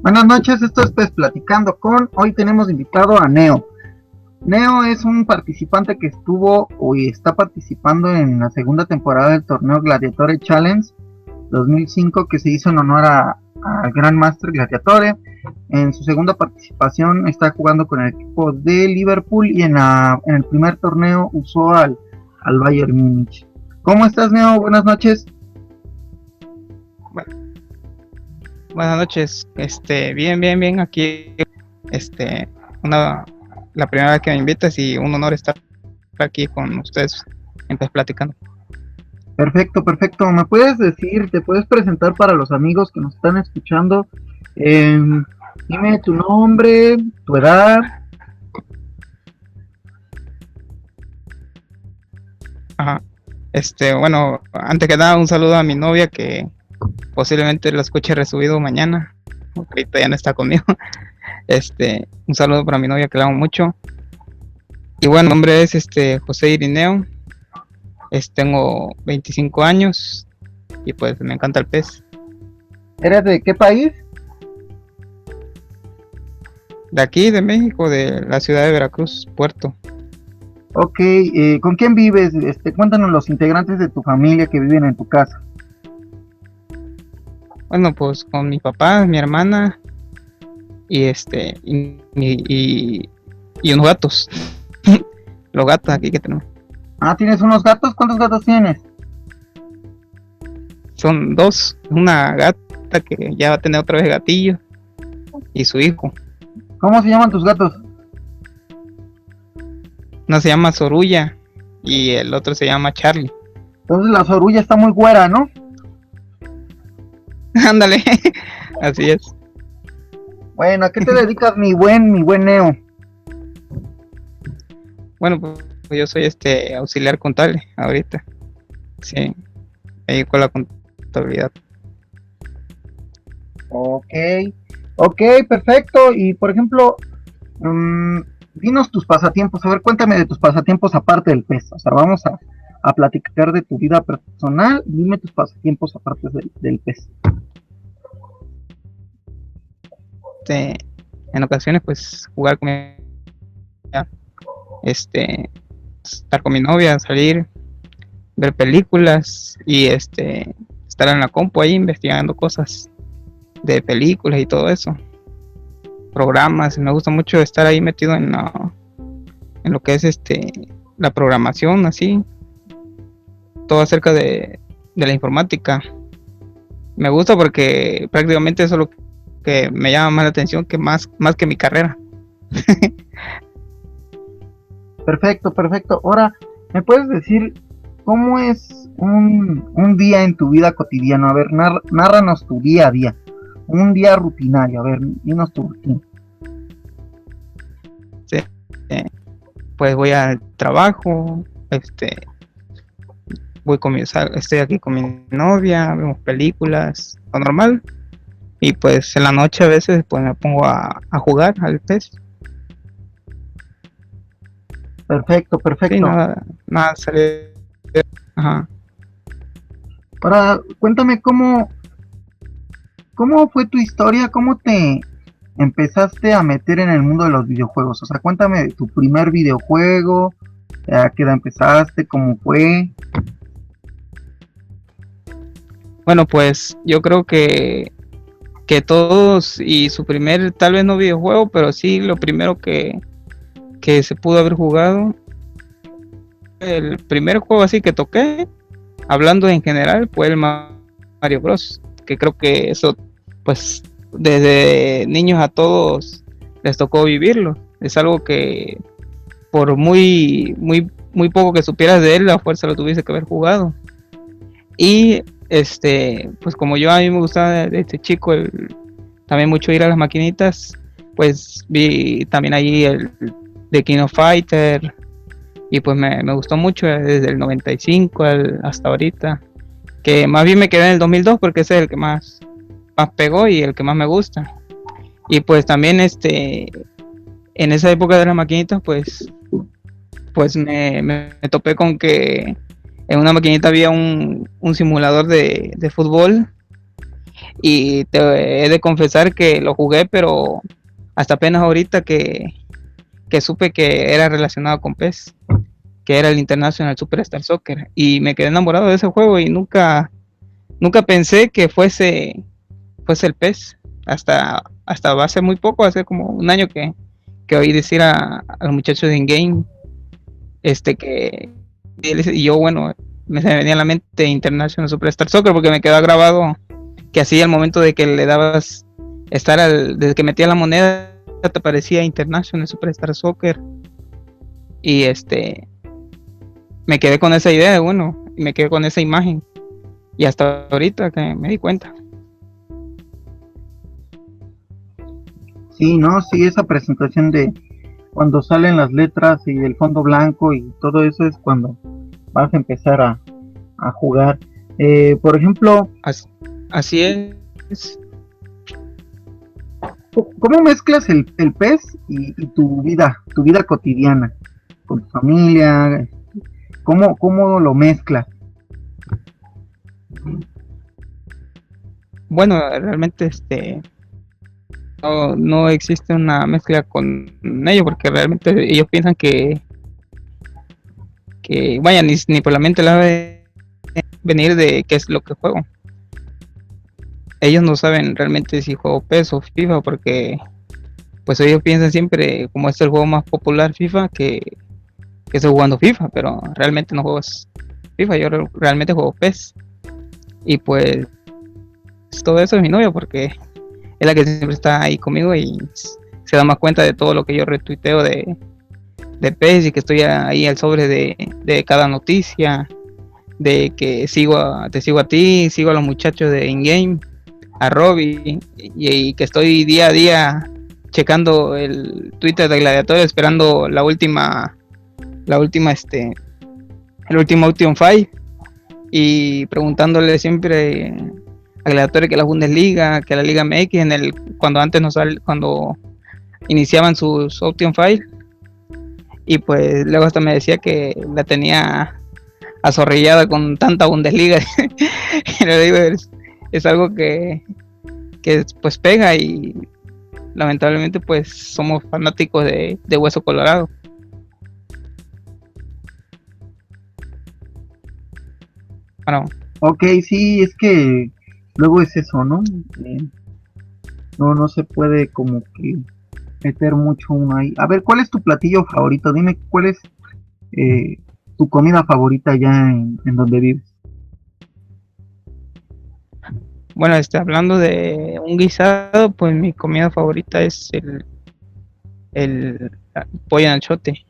Buenas noches, esto es pues Platicando con. Hoy tenemos invitado a Neo. Neo es un participante que estuvo y está participando en la segunda temporada del torneo Gladiatore Challenge 2005 que se hizo en honor al Gran Master Gladiatore. En su segunda participación está jugando con el equipo de Liverpool y en, en el primer torneo usó al, al Bayern Múnich. ¿Cómo estás, Neo? Buenas noches. buenas noches. Este, bien, bien, bien. Aquí, este, una, la primera vez que me invitas y un honor estar aquí con ustedes, entonces platicando. Perfecto, perfecto. ¿Me puedes decir, te puedes presentar para los amigos que nos están escuchando? Em, dime tu nombre, tu edad. Ajá. Este, bueno, antes que nada, un saludo a mi novia que posiblemente lo escuche resubido mañana. Ahorita ya no está conmigo. Este, un saludo para mi novia que la amo mucho. Y bueno, mi nombre es este José Irineo. Tengo 25 años y pues me encanta el pez. ¿Eres de qué país? De aquí, de México, de la ciudad de Veracruz, Puerto. Ok, eh, ¿con quién vives? Este, cuéntanos los integrantes de tu familia que viven en tu casa. Bueno, pues con mi papá, mi hermana y este y, y, unos gatos. Los gatos aquí que tenemos. Ah, ¿tienes unos gatos? ¿Cuántos gatos tienes? Son dos. Una gata que ya va a tener otra vez gatillo y su hijo. ¿Cómo se llaman tus gatos? Uno se llama Sorulla y el otro se llama Charlie. Entonces la Sorulla está muy güera, ¿no? Ándale, así es. Bueno, ¿a qué te dedicas, mi buen, mi buen Neo? Bueno, pues yo soy este auxiliar contable ahorita. Sí, ahí con la contabilidad. Ok, ok, perfecto. Y por ejemplo, um, dinos tus pasatiempos. A ver, cuéntame de tus pasatiempos aparte del peso. O sea, vamos a, a platicar de tu vida personal. Dime tus pasatiempos aparte del, del peso. Este, en ocasiones pues jugar con mi este estar con mi novia, salir, ver películas y este estar en la compu ahí investigando cosas de películas y todo eso. Programas, me gusta mucho estar ahí metido en en lo que es este la programación así. Todo acerca de, de la informática. Me gusta porque prácticamente eso es lo que me llama más la atención que más, más que mi carrera. perfecto, perfecto. Ahora, ¿me puedes decir cómo es un, un día en tu vida cotidiana? A ver, narranos tu día a día. Un día rutinario, a ver, dinos tu rutina. Sí, pues voy al trabajo, este, voy con mi, estoy aquí con mi novia, vemos películas, lo normal, y pues en la noche a veces pues me pongo a, jugar al PES. Perfecto, perfecto. nada, nada Ajá. Ahora, cuéntame cómo, cómo fue tu historia, cómo te empezaste a meter en el mundo de los videojuegos. O sea, cuéntame de tu primer videojuego, a qué edad empezaste, cómo fue. Bueno, pues yo creo que que todos y su primer, tal vez no videojuego, pero sí lo primero que, que se pudo haber jugado. El primer juego así que toqué, hablando en general, fue el Mario Bros. Que creo que eso, pues, desde niños a todos les tocó vivirlo. Es algo que por muy, muy, muy poco que supieras de él, la fuerza lo tuviese que haber jugado. Y este, pues como yo a mí me gustaba de, este chico el, también mucho ir a las maquinitas, pues vi también ahí el de King of Fighter. Y pues me, gustó mucho desde el 95 hasta ahorita, que más bien me quedé en el 2002 porque ese es el que más, más pegó y el que más me gusta. Y pues también este, en esa época de las maquinitas, pues pues me, me, topé con que en una maquinita había un, un simulador de, de, fútbol. Y te he de confesar que lo jugué, pero hasta apenas ahorita que, que supe que era relacionado con PES, que era el International Superstar Soccer, y me quedé enamorado de ese juego y nunca, nunca pensé que fuese, fuese el PES, hasta, hasta hace muy poco, hace como un año que, que oí decir a, los muchachos de InGame, este que, y yo bueno, me venía a la mente International Superstar Soccer porque me quedó grabado que así al momento de que le dabas estar al, desde que metía la moneda te aparecía International Superstar Soccer. Y este me quedé con esa idea bueno y me quedé con esa imagen. Y hasta ahorita que me di cuenta. Sí no sí esa presentación de cuando salen las letras y el fondo blanco y todo eso es cuando vas a empezar a, jugar. Eh, por ejemplo así es ¿Cómo mezclas el, el pez y, tu vida, tu vida cotidiana, con tu familia? ¿Cómo, cómo lo mezclas? Bueno, realmente este no, no existe una mezcla con ellos porque realmente ellos piensan que que vaya ni, ni por la mente la de venir de qué es lo que juego ellos no saben realmente si juego PES o FIFA porque pues ellos piensan siempre como es el juego más popular FIFA que, estoy jugando FIFA, pero realmente no juego FIFA, yo realmente juego PES. Y pues todo eso es mi novia porque es la que siempre está ahí conmigo y se da más cuenta de todo lo que yo retuiteo de, de PES y que estoy ahí al sobre de, de cada noticia, de que sigo te sigo a ti, sigo a los muchachos de InGame a Robbie y, que estoy día a día checando el Twitter de Gladiator esperando la última la última este el último Option Fight y preguntándole siempre a Gladiator que la Bundesliga, que la Liga MX en el cuando antes no sal, cuando iniciaban sus Option Fight. Y pues luego hasta me decía que la tenía azorrillada con tanta Bundesliga. Y le digo es algo que, que pues pega y lamentablemente pues somos fanáticos de, Hueso Colorado. Bueno. Ok, sí, es que luego es eso, ¿no? Eh, no, no se puede como que meter mucho uno ahí. A ver, ¿cuál es tu platillo favorito? Dime cuál es eh, tu comida favorita ya en donde vives. Bueno, este, hablando de un guisado, pues mi comida favorita es el, el pollo anchote.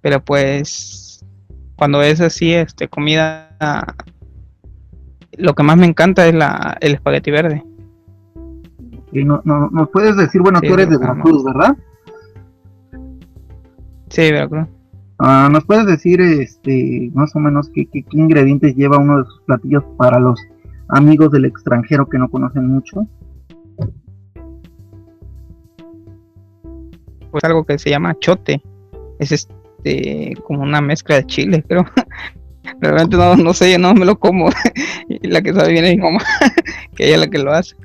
Pero pues cuando es así, este, comida, lo que más me encanta es la, el espagueti verde. Y no, no, nos puedes decir, bueno, tú eres de Veracruz, ¿verdad? Sí, Veracruz. Ah, ¿Nos puedes decir, este, más o menos, qué, qué ingredientes lleva uno de sus platillos para los amigos del extranjero que no conocen mucho? Pues algo que se llama chote. Es este como una mezcla de chile, pero realmente no, no sé, no me lo como. la que sabe bien es mamá, que ella es la que lo hace.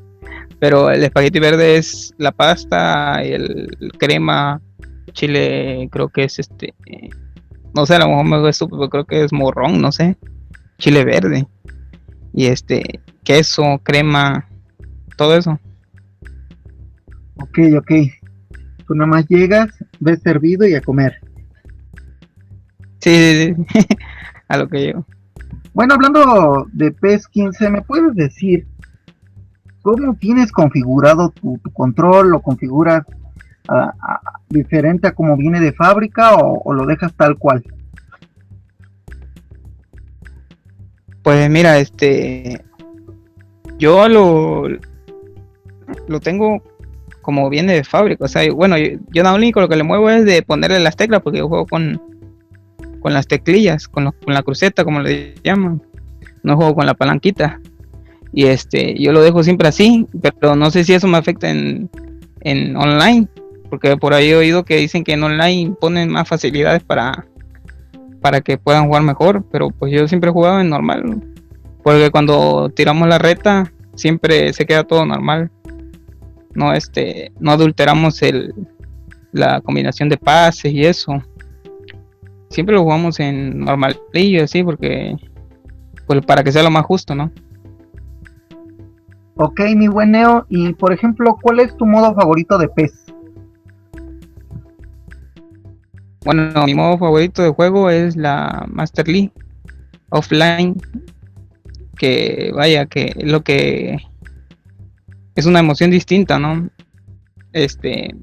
Pero el espagueti verde es la pasta y el, crema, chile, creo que es este, no sé, a lo mejor me gusta, pero creo que es morrón, no sé, chile verde y este queso, crema, todo eso. Ok, ok. Tú nada más llegas, ves servido y a comer. Sí, sí, sí. a lo que llego. Bueno, hablando de PES 15, ¿me puedes decir cómo tienes configurado tu, control? ¿Lo configuras diferente a como viene de fábrica o lo dejas tal cual? Pues mira, este. Yo lo. Lo tengo como viene de fábrica. O sea, bueno, yo, yo lo único lo que le muevo es de ponerle las teclas, porque yo juego con. Con las teclillas, con, con la cruceta, como le llaman. No juego con la palanquita. Y este, yo lo dejo siempre así, pero no sé si eso me afecta en, en online, Porque por ahí he oído que dicen que en online ponen más facilidades para, para que puedan jugar mejor, pero pues yo siempre he jugado en normal. Porque cuando tiramos la reta, siempre se queda todo normal. No, este, no adulteramos el, la combinación de pases y eso. Siempre lo jugamos en normalillo, así, porque pues para que sea lo más justo, ¿no? Ok, mi buen Neo. Y por ejemplo, ¿cuál es tu modo favorito de PES? Bueno, mi modo favorito de juego es la Master League offline. Que vaya, que lo que es una emoción distinta, ¿no? Este,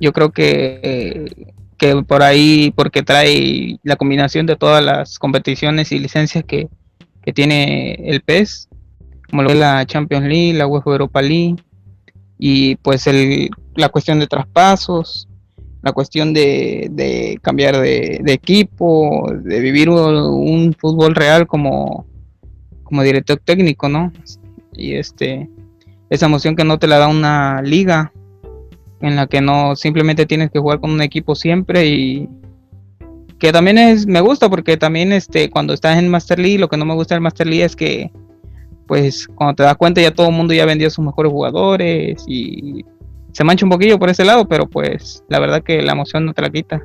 yo creo que, que por ahí, porque trae la combinación de todas las competiciones y licencias que, que tiene el PES, como lo es la Champions League, la UEFA Europa League, y pues el, la cuestión de traspasos, la cuestión de, cambiar de, equipo, de vivir un, fútbol real como, como director técnico, ¿no? Y este, esa emoción que no te la da una liga, en la que no simplemente tienes que jugar con un equipo siempre y que también es me gusta porque también este cuando estás en Master League lo que no me gusta del Master League es que pues cuando te das cuenta ya todo el mundo ya vendió sus mejores jugadores y se mancha un poquillo por ese lado, pero pues la verdad que la emoción no te la quita.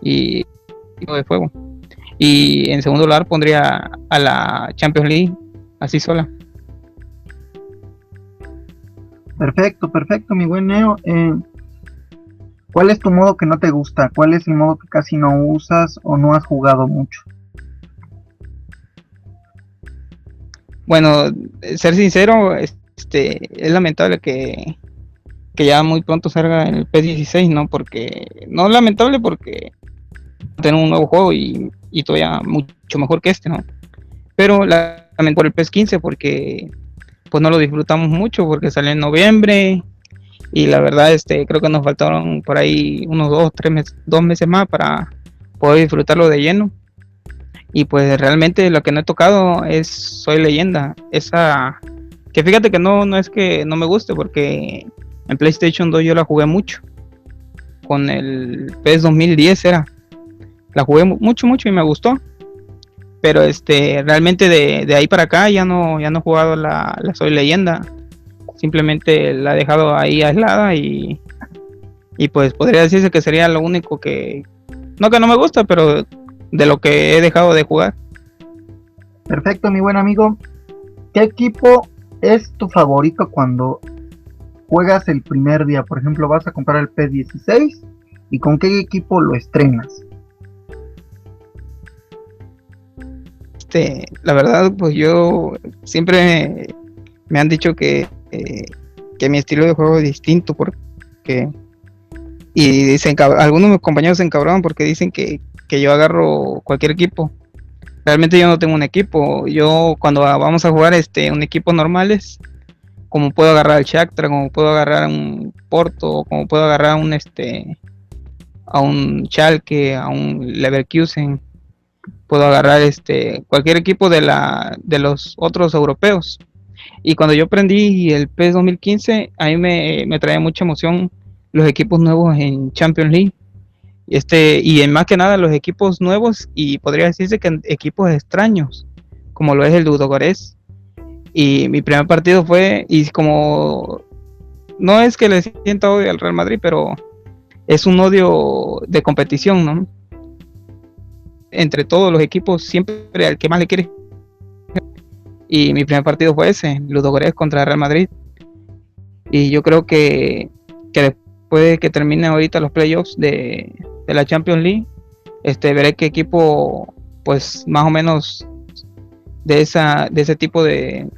Y, de fuego. Y en segundo lugar pondría a la Champions League así sola. Perfecto, perfecto, mi buen Neo. Eh, ¿Cuál es tu modo que no te gusta? ¿Cuál es el modo que casi no usas o no has jugado mucho? Bueno, ser sincero, este, es lamentable que, que ya muy pronto salga el P16, ¿no? Porque, no lamentable porque tener un nuevo juego y, todavía mucho mejor que este, ¿no? Pero lamentable por el PS15 porque pues no lo disfrutamos mucho porque sale en noviembre y la verdad este creo que nos faltaron por ahí unos dos, tres meses, dos meses más para poder disfrutarlo de lleno y pues realmente lo que no he tocado es Soy Leyenda. Esa que fíjate que no, no es que no me guste porque en PlayStation 2 yo la jugué mucho. Con el PS 2010 era. La jugué mucho, mucho y me gustó. Pero este, realmente de, ahí para acá ya no, ya no he jugado la, la Soy Leyenda. Simplemente la he dejado ahí aislada y, y pues podría decirse que sería lo único que, no que no me gusta, pero de lo que he dejado de jugar. Perfecto, mi buen amigo. ¿Qué equipo es tu favorito cuando juegas el primer día? Por ejemplo, vas a comprar el P16 y con qué equipo lo estrenas. Este, la verdad, pues yo siempre me han dicho que, eh, que mi estilo de juego es distinto porque y dicen algunos de mis compañeros se encabronan porque dicen que, que yo agarro cualquier equipo. Realmente yo no tengo un equipo. Yo cuando vamos a jugar este un equipo normales, como puedo agarrar al Shakhtar, como puedo agarrar un Porto, como puedo agarrar a un este a un Schalke, a un Leverkusen, puedo agarrar este cualquier equipo de la de los otros europeos. Y cuando yo aprendí el PES 2015, a mí me, me traía mucha emoción los equipos nuevos en Champions League este, y en más que nada los equipos nuevos y podría decirse que equipos extraños, como lo es el Ludogorets. Y mi primer partido fue, y como no es que le sienta odio al Real Madrid, pero es un odio de competición, ¿no? Entre todos los equipos, siempre al que más le quiere. Y mi primer partido fue ese, Ludogorets contra Real Madrid. Y yo creo que, que después de que termine ahorita los playoffs de, de la Champions League, este, veré qué equipo, pues más o menos de, esa, de ese tipo de,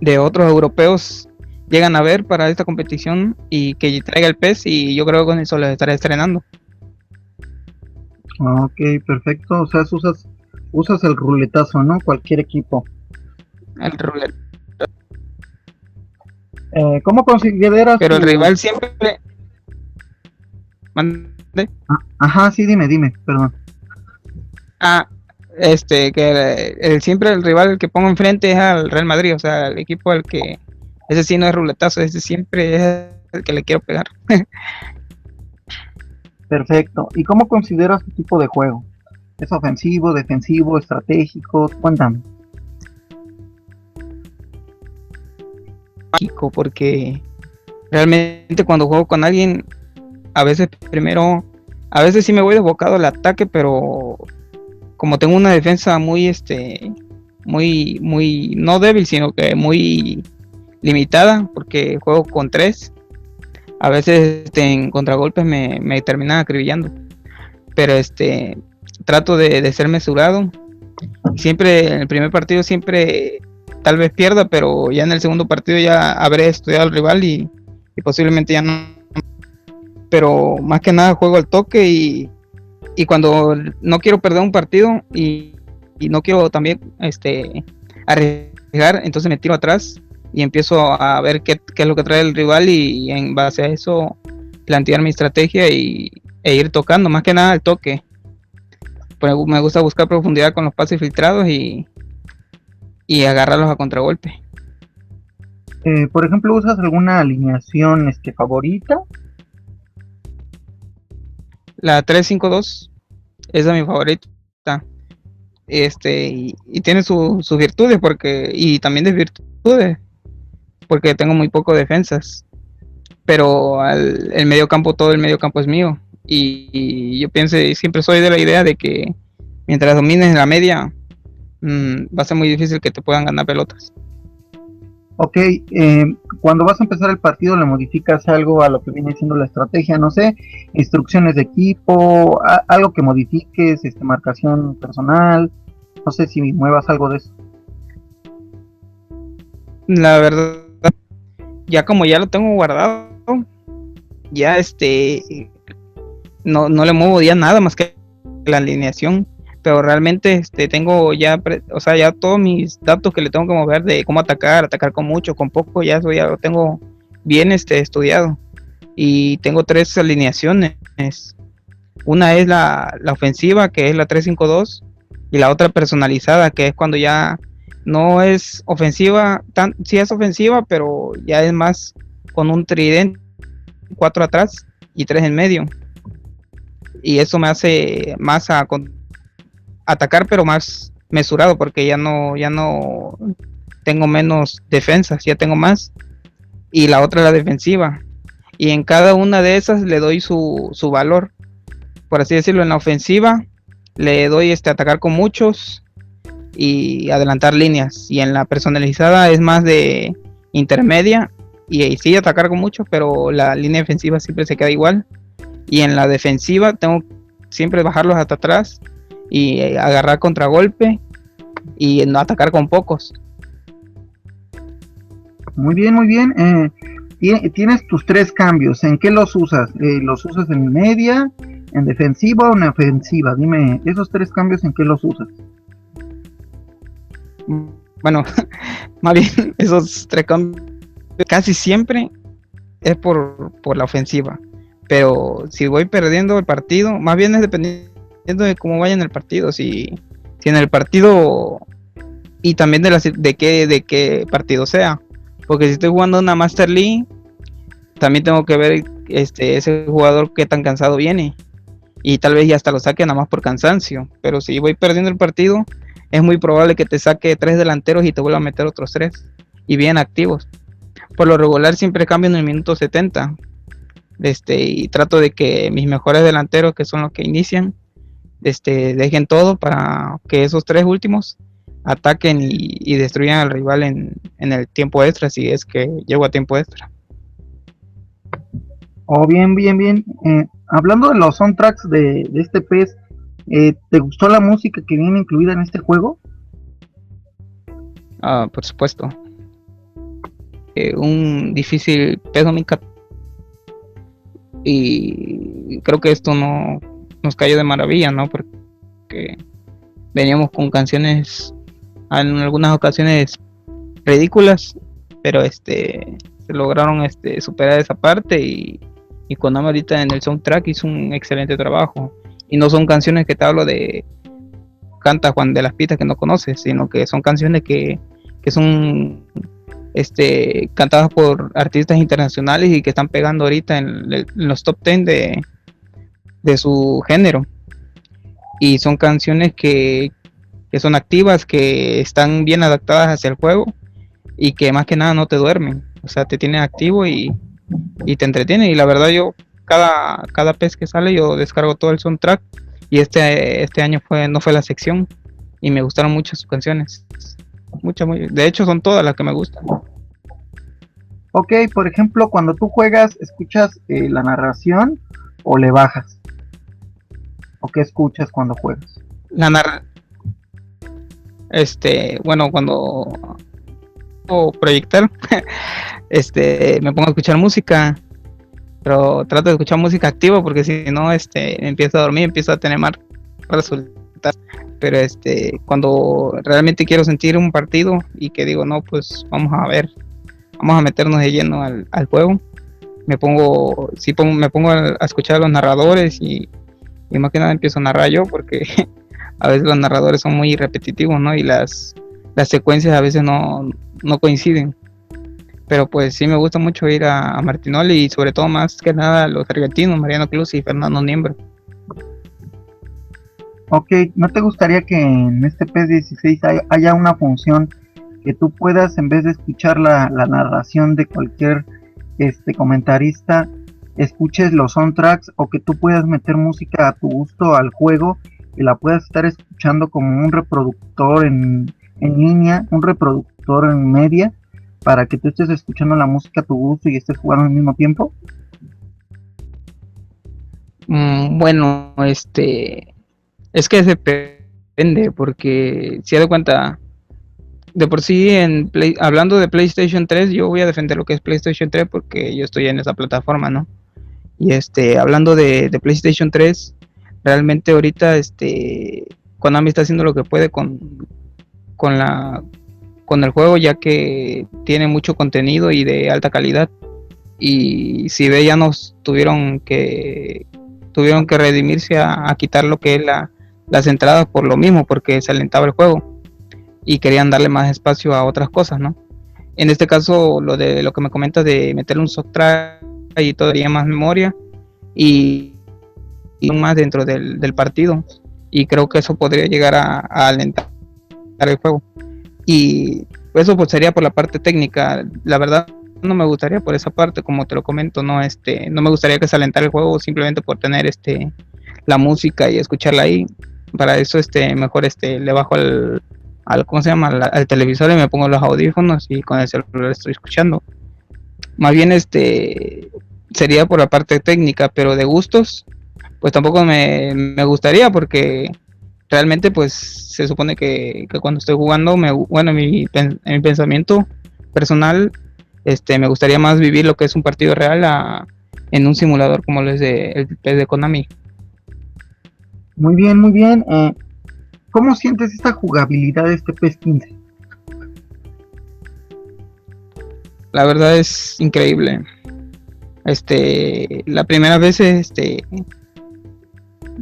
de otros europeos llegan a ver para esta competición y que traiga el PES y yo creo que con eso les estaré estrenando. Ok, perfecto. O sea, usas, usas el ruletazo, ¿no? Cualquier equipo. El ruletazo. Eh, ¿Cómo consideras? Pero el rival siempre. Ah, ajá, sí, dime, dime, perdón. Ah, este, que el, siempre el rival que pongo enfrente es al Real Madrid, o sea, el equipo al que, ese sí no es ruletazo, ese siempre es que le quiero pegar. Perfecto. ¿Y cómo consideras tu tipo de juego? ¿Es ofensivo, defensivo, estratégico? Cuéntame. Mágico, porque realmente cuando juego con alguien, a veces primero, a veces sí me voy desbocado al ataque, pero como tengo una defensa muy, este, muy, muy, no débil, sino que muy limitada, porque juego con tres, a veces este, en contragolpes me, me terminan acribillando. Pero este, trato de, ser mesurado. Siempre, en el primer partido siempre tal vez pierda, pero ya en el segundo partido ya habré estudiado al rival y, posiblemente ya no. Pero más que nada juego al toque y, y cuando no quiero perder un partido y, y, no quiero también este arriesgar, entonces me tiro atrás y empiezo a ver qué, qué es lo que trae el rival y, en base a eso plantear mi estrategia y, e ir tocando, más que nada el toque. Me gusta buscar profundidad con los pases filtrados y, y agarrarlos a contragolpe. Eh, por ejemplo, ¿usas alguna alineación este, favorita? La 352 es mi favorita. Este, y, tiene sus virtudes porque, y también desvirtudes, porque tengo muy poco defensas. Pero el medio campo, todo el medio campo es mío. Y, yo pienso, siempre soy de la idea de que mientras domines la media, mm, va a ser muy difícil que te puedan ganar pelotas. Ok, eh, cuando vas a empezar el partido le modificas algo a lo que viene siendo la estrategia, no sé, instrucciones de equipo, algo que modifiques, este, marcación personal, no sé si muevas algo de eso. La verdad, ya como ya lo tengo guardado, ya este, no, no le muevo ya nada más que la alineación pero realmente este tengo ya o sea ya todos mis datos que le tengo que mover de cómo atacar atacar con mucho con poco ya eso ya lo tengo bien este estudiado. Y tengo tres alineaciones. Una es la, la ofensiva que es la 352 y la otra personalizada que es cuando ya no es ofensiva tan sí es ofensiva pero ya es más con un tridente cuatro atrás y tres en medio. Y eso me hace más a, atacar pero más mesurado porque ya no ya no tengo menos defensas ya tengo más. Y la otra la defensiva. Y en cada una de esas le doy su, su valor. Por así decirlo en la ofensiva le doy este atacar con muchos y adelantar líneas. Y en la personalizada es más de intermedia y, y sí atacar con muchos pero la línea defensiva siempre se queda igual. Y en la defensiva tengo siempre bajarlos hasta atrás y eh, agarrar contragolpe y no atacar con pocos. Muy bien, muy bien. Eh, tienes tus tres cambios. ¿En qué los usas? Eh, ¿Los usas en media, en defensiva o en ofensiva? Dime, esos tres cambios, ¿en qué los usas? Bueno, más bien, esos tres cambios casi siempre es por, por la ofensiva pero si voy perdiendo el partido, más bien es dependiendo de cómo vaya en el partido, si, si en el partido y también de, la, de, qué, de qué partido sea, porque si estoy jugando una Master League, también tengo que ver este, ese jugador qué tan cansado viene. Y tal vez ya hasta lo saque nada más por cansancio, pero si voy perdiendo el partido, es muy probable que te saque tres delanteros y te vuelva a meter otros tres. Y bien activos. Por lo regular siempre cambio en el minuto 70, este, y trato de que mis mejores delanteros, que son los que inician, este, dejen todo para que esos tres últimos ataquen y, destruyan al rival en, el tiempo extra, si es que llego a tiempo extra. Oh, bien, bien, bien. Eh, hablando de los soundtracks de, de este pez, eh, ¿te gustó la música que viene incluida en este juego? Ah, por supuesto. Eh, un difícil pedo mi y creo que esto no nos cayó de maravilla, ¿no? Porque veníamos con canciones en algunas ocasiones ridículas, pero este se lograron este superar esa parte y, y Konami ahorita en el soundtrack hizo un excelente trabajo. Y no son canciones que te hablo de canta Juan de las Pistas que no conoces, sino que son canciones que, que son este, cantadas por artistas internacionales y que están pegando ahorita en, los top 10 de, de, su género. Y son canciones que, que, son activas, que están bien adaptadas hacia el juego y que más que nada no te duermen. O sea, te tienen activo y, y te entretienen. Y la verdad yo, cada, cada pez que sale, yo descargo todo el soundtrack. Y este, este año fue, no fue la sección. Y me gustaron mucho sus canciones. Muchas, de hecho son todas las que me gustan. Ok, por ejemplo, cuando tú juegas, ¿escuchas eh, la narración o le bajas? ¿O qué escuchas cuando juegas? La narración. Este, bueno, cuando o proyectar, este, me pongo a escuchar música, pero trato de escuchar música activa porque si no, este, empiezo a dormir, empiezo a tener más resultados pero este cuando realmente quiero sentir un partido y que digo no pues vamos a ver vamos a meternos de lleno al, juego me pongo sí pongo, me pongo a, escuchar a los narradores y, y, más que nada empiezo a narrar yo porque a veces los narradores son muy repetitivos no y las las secuencias a veces no, no coinciden. Pero pues sí me gusta mucho ir a, Martinoli y sobre todo más que nada los argentinos Mariano Cruz y Fernando Niembro. Ok, ¿no te gustaría que en este P16 haya una función que tú puedas, en vez de escuchar la, narración de cualquier este comentarista, escuches los soundtracks o que tú puedas meter música a tu gusto al juego y la puedas estar escuchando como un reproductor en, en línea, un reproductor en media, para que tú estés escuchando la música a tu gusto y estés jugando al mismo tiempo? Mm, bueno, este es que depende, porque si de cuenta, de por sí, en hablando de PlayStation 3, yo voy a defender lo que es PlayStation 3 porque yo estoy en esa plataforma, ¿no? Y este, hablando de, PlayStation 3, realmente ahorita, este, Konami está haciendo lo que puede con, con la con el juego ya que tiene mucho contenido y de alta calidad y si ve ya nos tuvieron que tuvieron que redimirse a quitar lo que es la, las entradas por lo mismo, porque se alentaba el juego y querían darle más espacio a otras cosas, ¿no? En este caso, lo de lo que me comentas de meterle un software y todavía más memoria y, y más dentro del, partido. Y creo que eso podría llegar a, alentar el juego. Y eso pues sería por la parte técnica. La verdad no me gustaría por esa parte, como te lo comento, no este, no me gustaría que se alentara el juego simplemente por tener este la música y escucharla ahí para eso este mejor este le bajo al, al ¿cómo se llama? Al, televisor y me pongo los audífonos y con el celular estoy escuchando. Más bien este sería por la parte técnica, pero de gustos pues tampoco me, gustaría porque realmente pues se supone que, cuando estoy jugando me bueno en mi, en mi pensamiento personal este me gustaría más vivir lo que es un partido real en un simulador como lo es de, el de Konami. Muy bien, muy bien. Eh, ¿Cómo sientes esta jugabilidad de este PES 15? La verdad es increíble. Este, la primera vez, este,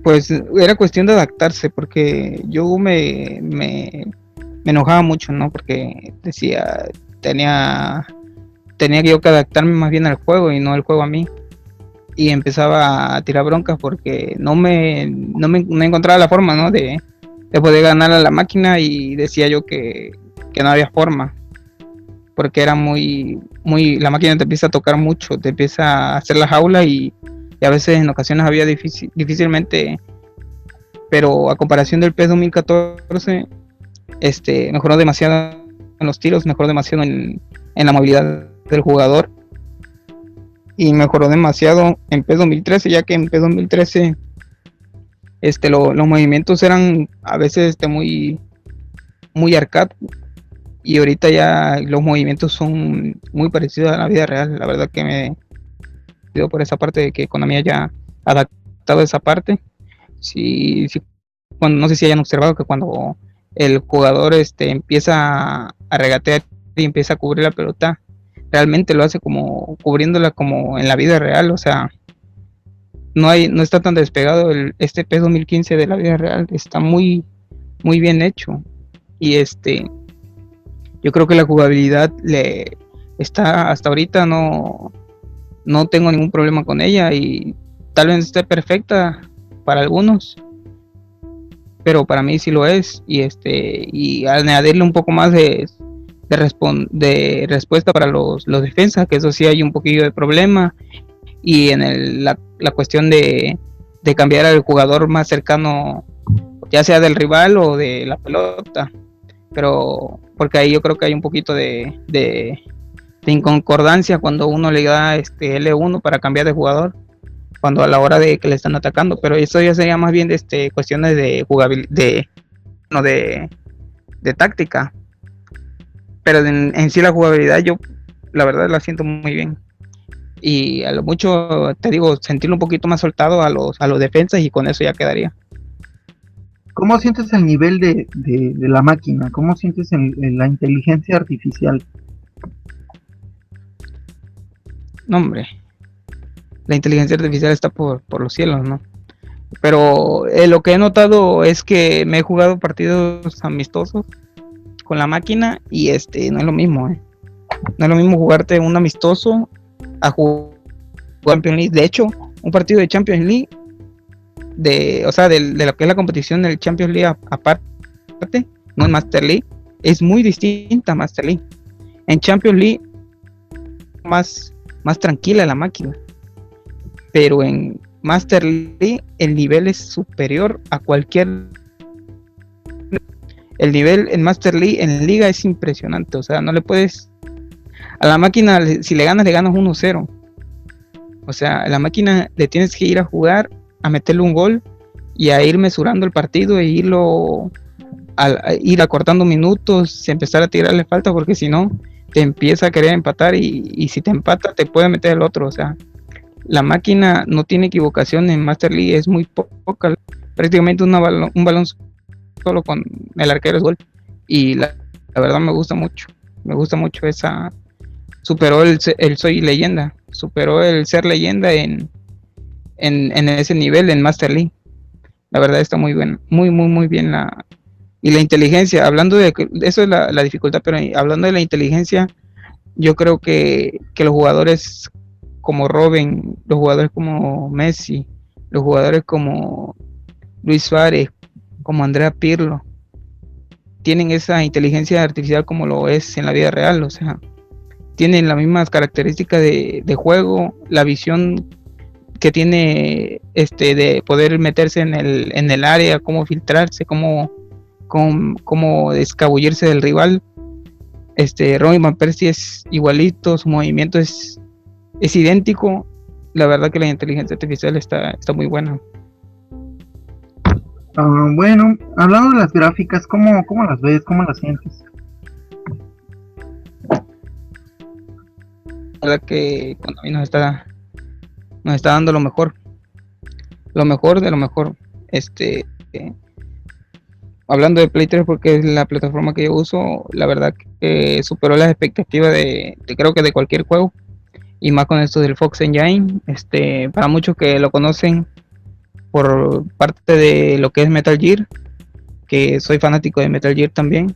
pues era cuestión de adaptarse, porque yo me, me, me enojaba mucho, ¿no? Porque decía, tenía, tenía que yo que adaptarme más bien al juego y no el juego a mí y empezaba a tirar broncas porque no me, no me, encontraba la forma ¿no? de, poder ganar a la máquina y decía yo que, no había forma porque era muy muy la máquina te empieza a tocar mucho te empieza a hacer la jaula y, a veces en ocasiones había difícil, difícilmente pero a comparación del PES 2014 este mejoró demasiado en los tiros mejoró demasiado en, en la movilidad del jugador y mejoró demasiado en PES 2013, ya que en PES 2013 este, los movimientos eran a veces este, muy, muy arcade y ahorita ya los movimientos son muy parecidos a la vida real. La verdad que me pido por esa parte de que Konami haya adaptado esa parte. Si, cuando, no sé si hayan observado que cuando el jugador este, empieza a regatear y empieza a cubrir la pelota, realmente lo hace como cubriéndola como en la vida real, o sea, no hay no está tan despegado el este P 2015 de la vida real, está muy muy bien hecho y este yo creo que la jugabilidad le está hasta ahorita no, no tengo ningún problema con ella y tal vez esté perfecta para algunos, pero para mí sí lo es y este y añadirle un poco más de de, de respuesta para los, los defensas, que eso sí hay un poquillo de problema y en la, la, cuestión de, de cambiar al jugador más cercano ya sea del rival o de la pelota pero porque ahí yo creo que hay un poquito de, de, inconcordancia cuando uno le da este L1 para cambiar de jugador cuando a la hora de que le están atacando pero eso ya sería más bien de este cuestiones de jugabilidad de no de, de táctica. Pero en, en, sí la jugabilidad yo la verdad la siento muy bien. Y a lo mucho te digo sentirlo un poquito más soltado a los a los defensas y con eso ya quedaría ¿Cómo sientes el nivel de, la máquina? ¿Cómo sientes la inteligencia artificial? No, hombre. La inteligencia artificial está por, los cielos, ¿no? Pero eh, lo que he notado es que me he jugado partidos amistosos con la máquina y este no es lo mismo, ¿eh? No es lo mismo jugarte un amistoso a jugar Champions League. De hecho, un partido de Champions League de, o sea, de, lo que es la competición del Champions League aparte, no en Master League, es muy distinta a Master League. En Champions League más, más tranquila la máquina, pero en Master League el nivel es superior a cualquier el nivel en Master League en Liga es impresionante, o sea, no le puedes a la máquina si le ganas le ganas 1-0. O sea, a la máquina le tienes que ir a jugar a meterle un gol y a ir mesurando el partido e irlo a, ir acortando minutos, empezar a tirarle falta porque si no te empieza a querer empatar y, si te empata te puede meter el otro, o sea, la máquina no tiene equivocación en Master League, es muy poca, prácticamente un balón solo con el arquero es gol. Y la, verdad me gusta mucho, me gusta mucho esa, superó el, el soy leyenda, superó el ser leyenda en, en, ese nivel en Master League. La verdad está muy bien, muy, muy, muy bien la... Y la inteligencia, hablando de... Eso es la, dificultad, pero hablando de la inteligencia, yo creo que, los jugadores como Robin, los jugadores como Messi, los jugadores como Luis Suárez, como Andrea Pirlo, tienen esa inteligencia artificial como lo es en la vida real, o sea, tienen las mismas características de, de juego, la visión que tiene este de poder meterse en el, en el área, cómo filtrarse, cómo, cómo, escabullirse del rival. Este Robin Van Persie es igualito, su movimiento es, es idéntico. La verdad que la inteligencia artificial está, está muy buena. Ah, bueno, hablando de las gráficas, ¿cómo, ¿cómo las ves? ¿Cómo las sientes? La verdad que cuando a mí nos está nos está dando lo mejor. Lo mejor de lo mejor. Este. hablando de Play 3 porque es la plataforma que yo uso, la verdad que superó las expectativas de, creo que de cualquier juego. Y más con esto del Fox Engine. Este, para muchos que lo conocen por parte de lo que es Metal Gear, que soy fanático de Metal Gear también.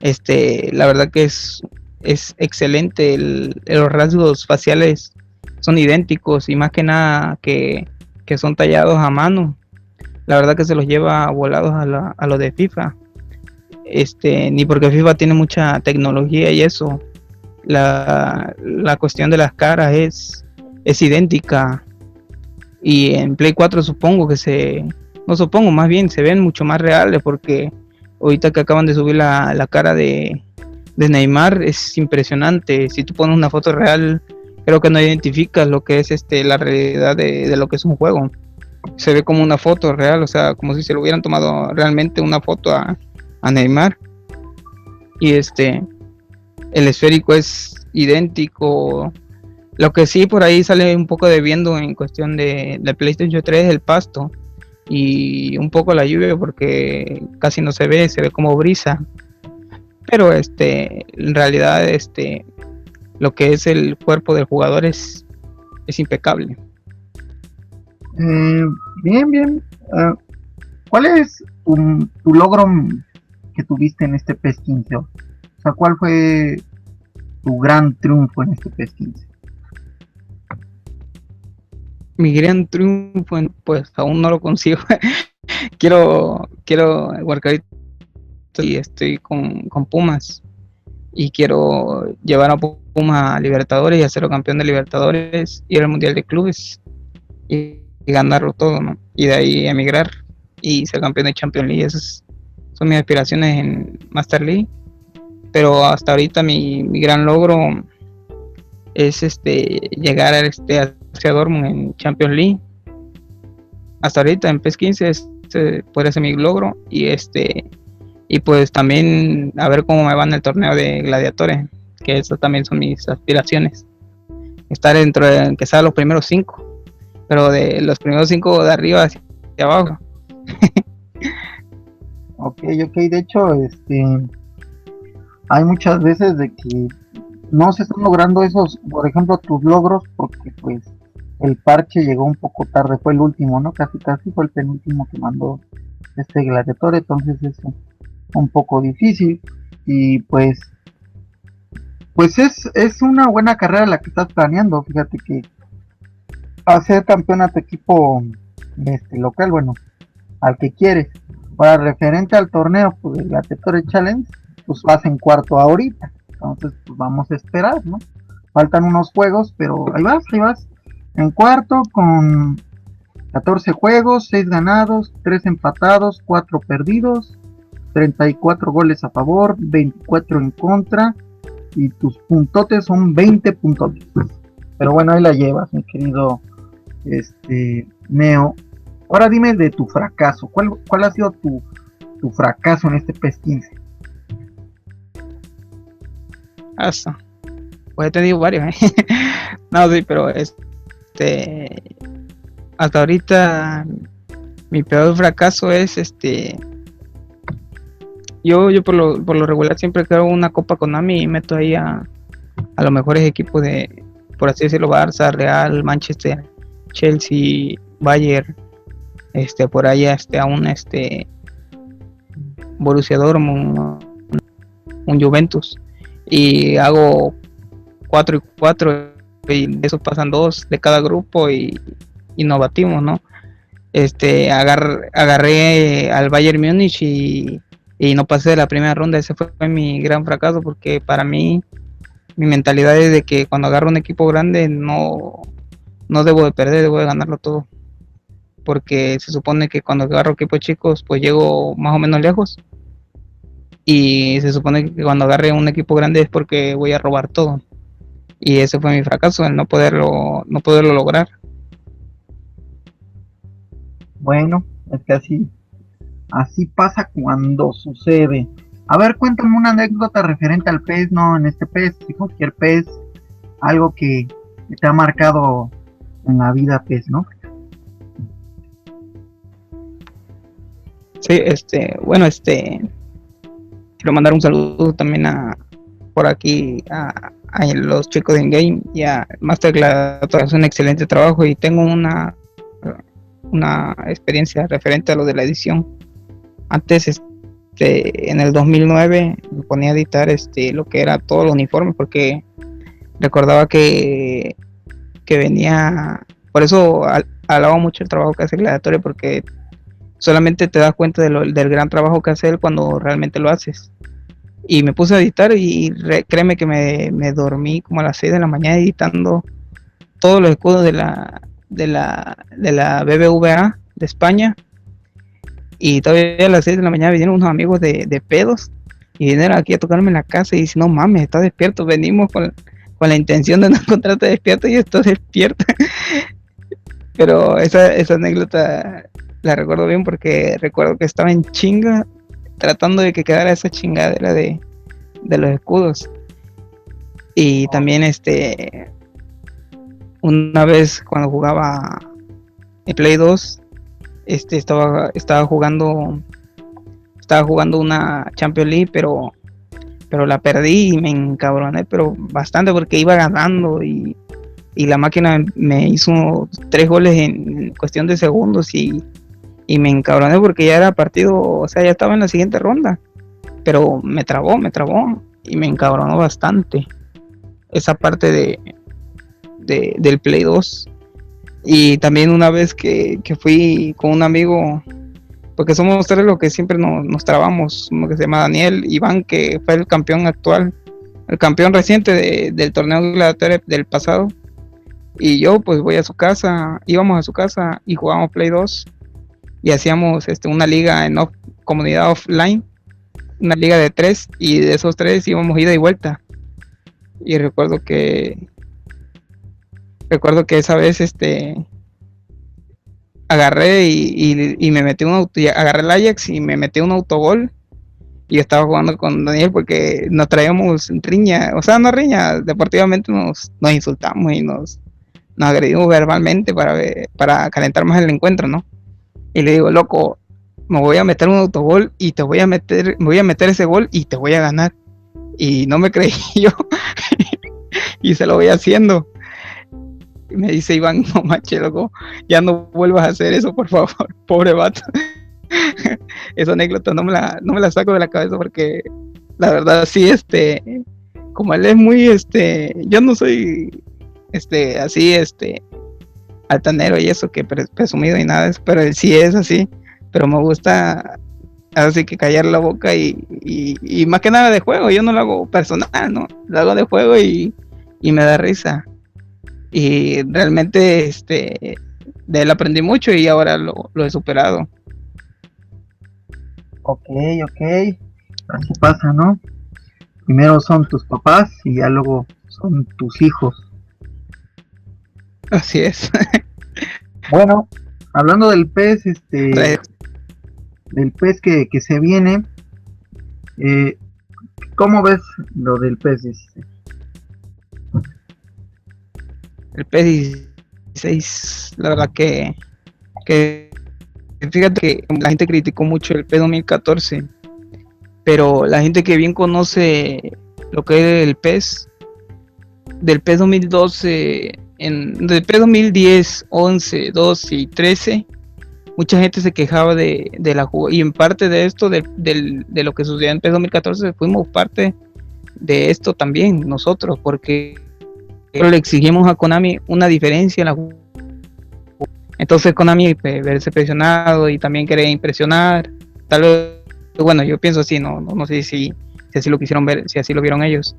Este, la verdad que es, es excelente los rasgos faciales son idénticos y más que nada que, son tallados a mano. La verdad que se los lleva volados a, la, a lo de FIFA. Este, ni porque FIFA tiene mucha tecnología y eso. La, la cuestión de las caras es, es idéntica. Y en Play 4 supongo que se, no supongo, más bien se ven mucho más reales porque ahorita que acaban de subir la, la cara de, de Neymar es impresionante. Si tú pones una foto real creo que no identificas lo que es este la realidad de, lo que es un juego. Se ve como una foto real, o sea, como si se le hubieran tomado realmente una foto a, Neymar. Y este, el esférico es idéntico. Lo que sí por ahí sale un poco de viendo en cuestión de, de PlayStation 3 el pasto y un poco la lluvia porque casi no se ve, se ve como brisa. Pero este, en realidad este lo que es el cuerpo del jugador es, es impecable. Eh, bien, bien. Ah, ¿Cuál es tu, logro que tuviste en este PES 15? O sea, ¿cuál fue tu gran triunfo en este PES 15? Mi gran triunfo, pues aún no lo consigo. quiero, quiero jugar y estoy con, con Pumas y quiero llevar a Puma a Libertadores y hacerlo campeón de Libertadores, ir al Mundial de Clubes y, ganarlo todo, ¿no? Y de ahí emigrar y ser campeón de Champions League. Esas son mis aspiraciones en Master League. Pero hasta ahorita mi, gran logro es este llegar a este hacia Dortmund en Champions League. Hasta ahorita en PES 15 este puede ser mi logro y este y pues también a ver cómo me va en el torneo de gladiadores, que eso también son mis aspiraciones. Estar dentro de que sea los primeros cinco, pero de los primeros cinco de arriba hacia abajo. ok, ok, de hecho, este hay muchas veces de que no se están logrando esos, por ejemplo, tus logros, porque pues el parche llegó un poco tarde, fue el último, ¿no? Casi casi fue el penúltimo que mandó este gladiator, entonces eso un poco difícil y pues pues es, es una buena carrera la que estás planeando. Fíjate que hacer campeón a tu equipo este local bueno al que quieres. Para referente al torneo pues el Gladiator Challenge pues vas en cuarto ahorita. Entonces pues vamos a esperar no faltan unos juegos pero ahí vas ahí vas. En cuarto con 14 juegos 6 ganados 3 empatados 4 perdidos 34 goles a favor, 24 en contra y tus puntotes son 20 puntotes. Pero bueno, ahí la llevas, mi querido este Neo. Ahora dime de tu fracaso. ¿Cuál, cuál ha sido tu, tu fracaso en este PES 15? Hasta. Pues he tenido varios, ¿eh? no, sí, pero este. Hasta ahorita mi peor fracaso es este yo, yo por lo, por lo regular siempre creo una copa Konami y meto ahí a, a los mejores equipos de, por así decirlo, Barça, Real, Manchester, Chelsea, Bayern, este, por ahí este, a un este Borussia Dortmund, un, Juventus y hago 4 y 4 y de eso pasan dos de cada grupo y, y nos batimos, ¿no? Este, agarré al Bayern Múnich y y no pasé de la primera ronda. Ese fue mi gran fracaso porque para mí mi mentalidad es de que cuando agarro un equipo grande no, no debo de perder, debo de ganarlo todo. Porque se supone que cuando agarro equipos chicos pues llego más o menos lejos. Y se supone que cuando agarre un equipo grande es porque voy a robar todo. Y ese fue mi fracaso, el no poderlo, no poderlo lograr. Bueno, es que así Así pasa cuando sucede. A ver, cuéntame una anécdota referente al pez, no en este pez, si cualquier pez, algo que, te ha marcado en la vida pez, ¿no? Sí, este, bueno, este, quiero mandar un saludo también a por aquí a, los chicos de Game y a Masterclass, es un excelente trabajo y tengo una una experiencia referente a lo de la edición antes este, en el 2009 me ponía a editar este lo que era todo el uniforme porque recordaba que que venía por eso alabo mucho el trabajo que hace Gladiatorio porque solamente te das cuenta del gran trabajo que hace él cuando realmente lo haces. Y me puse a editar y créeme que me, me, dormí como a las 6 de la mañana editando todos los escudos de la de la de la BBVA de España y todavía a las 6 de la mañana vinieron unos amigos de, pedos y vinieron aquí a tocarme en la casa y dicen, no mames, está despierto, venimos con, la intención de no encontrarte despierto y estás despierto. Pero esa, esa anécdota la recuerdo bien porque recuerdo que estaba en chinga tratando de que quedara esa chingadera de, de los escudos. Y también este una vez cuando jugaba en Play 2 este estaba estaba jugando estaba jugando una Champions League pero pero la perdí y me encabroné pero bastante porque iba ganando y, y la máquina me hizo tres goles en cuestión de segundos y, y me encabroné porque ya era partido o sea ya estaba en la siguiente ronda pero me trabó me trabó y me encabronó bastante esa parte de, del Play 2. Y también una vez que, fui con un amigo, porque somos tres los que siempre nos, nos trabamos, uno que se llama Daniel, Iván, que fue el campeón actual, el campeón reciente del torneo gladiator del pasado. Y yo pues voy a su casa, íbamos a su casa y jugábamos Play 2 y hacíamos este, una liga en comunidad offline, una liga de tres y de esos tres íbamos ida y vuelta. Y recuerdo que recuerdo que esa vez este agarré y, me metí un auto, agarré el Ajax y me metí un autogol y estaba jugando con Daniel porque nos traíamos riña, o sea, no riña, deportivamente nos, nos insultamos y nos, nos agredimos verbalmente para, para calentar más el encuentro, ¿no? Y le digo, loco, me voy a meter un autogol y te voy a meter, me voy a meter ese gol y te voy a ganar. Y no me creí yo. y se lo voy haciendo. Y me dice Iván, no manches, loco, ya no vuelvas a hacer eso, por favor, pobre vato. Esa anécdota no me la, no me la saco de la cabeza porque la verdad sí, este, como él es muy, este, yo no soy, este, así, este, altanero y eso, que presumido y nada, pero él sí es así, pero me gusta así que callar la boca y, y, más que nada de juego, yo no lo hago personal, ¿no? Lo hago de juego y, y me da risa. Y realmente este, de él aprendí mucho y ahora lo, lo he superado. Ok, ok. Así pasa, ¿no? Primero son tus papás y ya luego son tus hijos. Así es. bueno, hablando del pez, este, del pez que, se viene, eh, ¿cómo ves lo del pez? El pez 16, la verdad que, que fíjate que la gente criticó mucho el P 2014, pero la gente que bien conoce lo que es el PES, del P 2012 en del pre 2010, 11, 12 y 13, mucha gente se quejaba de, de la y en parte de esto, de, de, lo que sucedió en pre 2014, fuimos parte de esto también nosotros, porque le exigimos a Konami una diferencia en la entonces Konami pues, verse presionado y también querer impresionar, tal vez, bueno, yo pienso así, no, no, no sé si, si así lo quisieron ver, si así lo vieron ellos.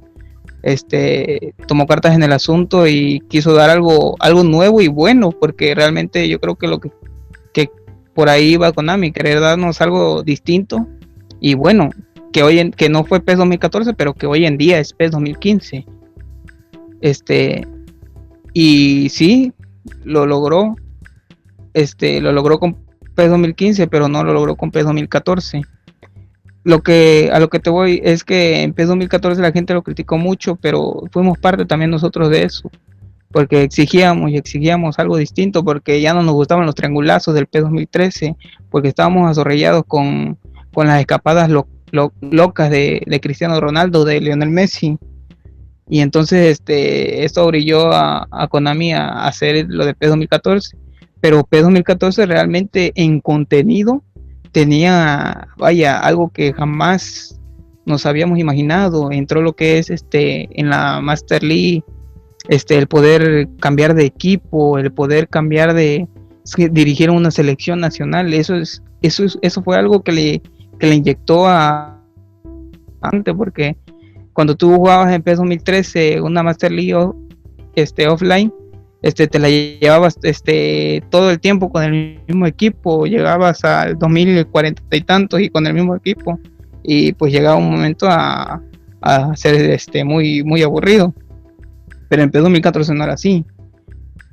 Este tomó cartas en el asunto y quiso dar algo algo nuevo y bueno porque realmente yo creo que lo que, que por ahí va Konami querer darnos algo distinto. Y bueno que hoy en, que no fue PES 2014 pero que hoy en día es PES 2015 este y sí lo logró este lo logró con PES 2015 pero no lo logró con PES 2014 lo que a lo que te voy es que en PES 2014 la gente lo criticó mucho, pero fuimos parte también nosotros de eso, porque exigíamos y exigíamos algo distinto, porque ya no nos gustaban los triangulazos del PES 2013, porque estábamos azorrellados con, las escapadas locas de, Cristiano Ronaldo, de Lionel Messi. Y entonces este, esto brilló a, a Konami a hacer lo de PES 2014. Pero PES 2014 realmente en contenido tenía, vaya, algo que jamás nos habíamos imaginado. Entró lo que es este en la Master League, este, el poder cambiar de equipo, el poder cambiar de dirigir una selección nacional. Eso es, eso es, eso fue algo que le, que le inyectó a antes, porque cuando tú jugabas en PES 2013 una Master League este, offline, este, te la llevabas este, todo el tiempo con el mismo equipo, llegabas al 2040 y tantos y con el mismo equipo, y pues llegaba un momento a, a ser este, muy, muy aburrido. Pero en P2014 no era así.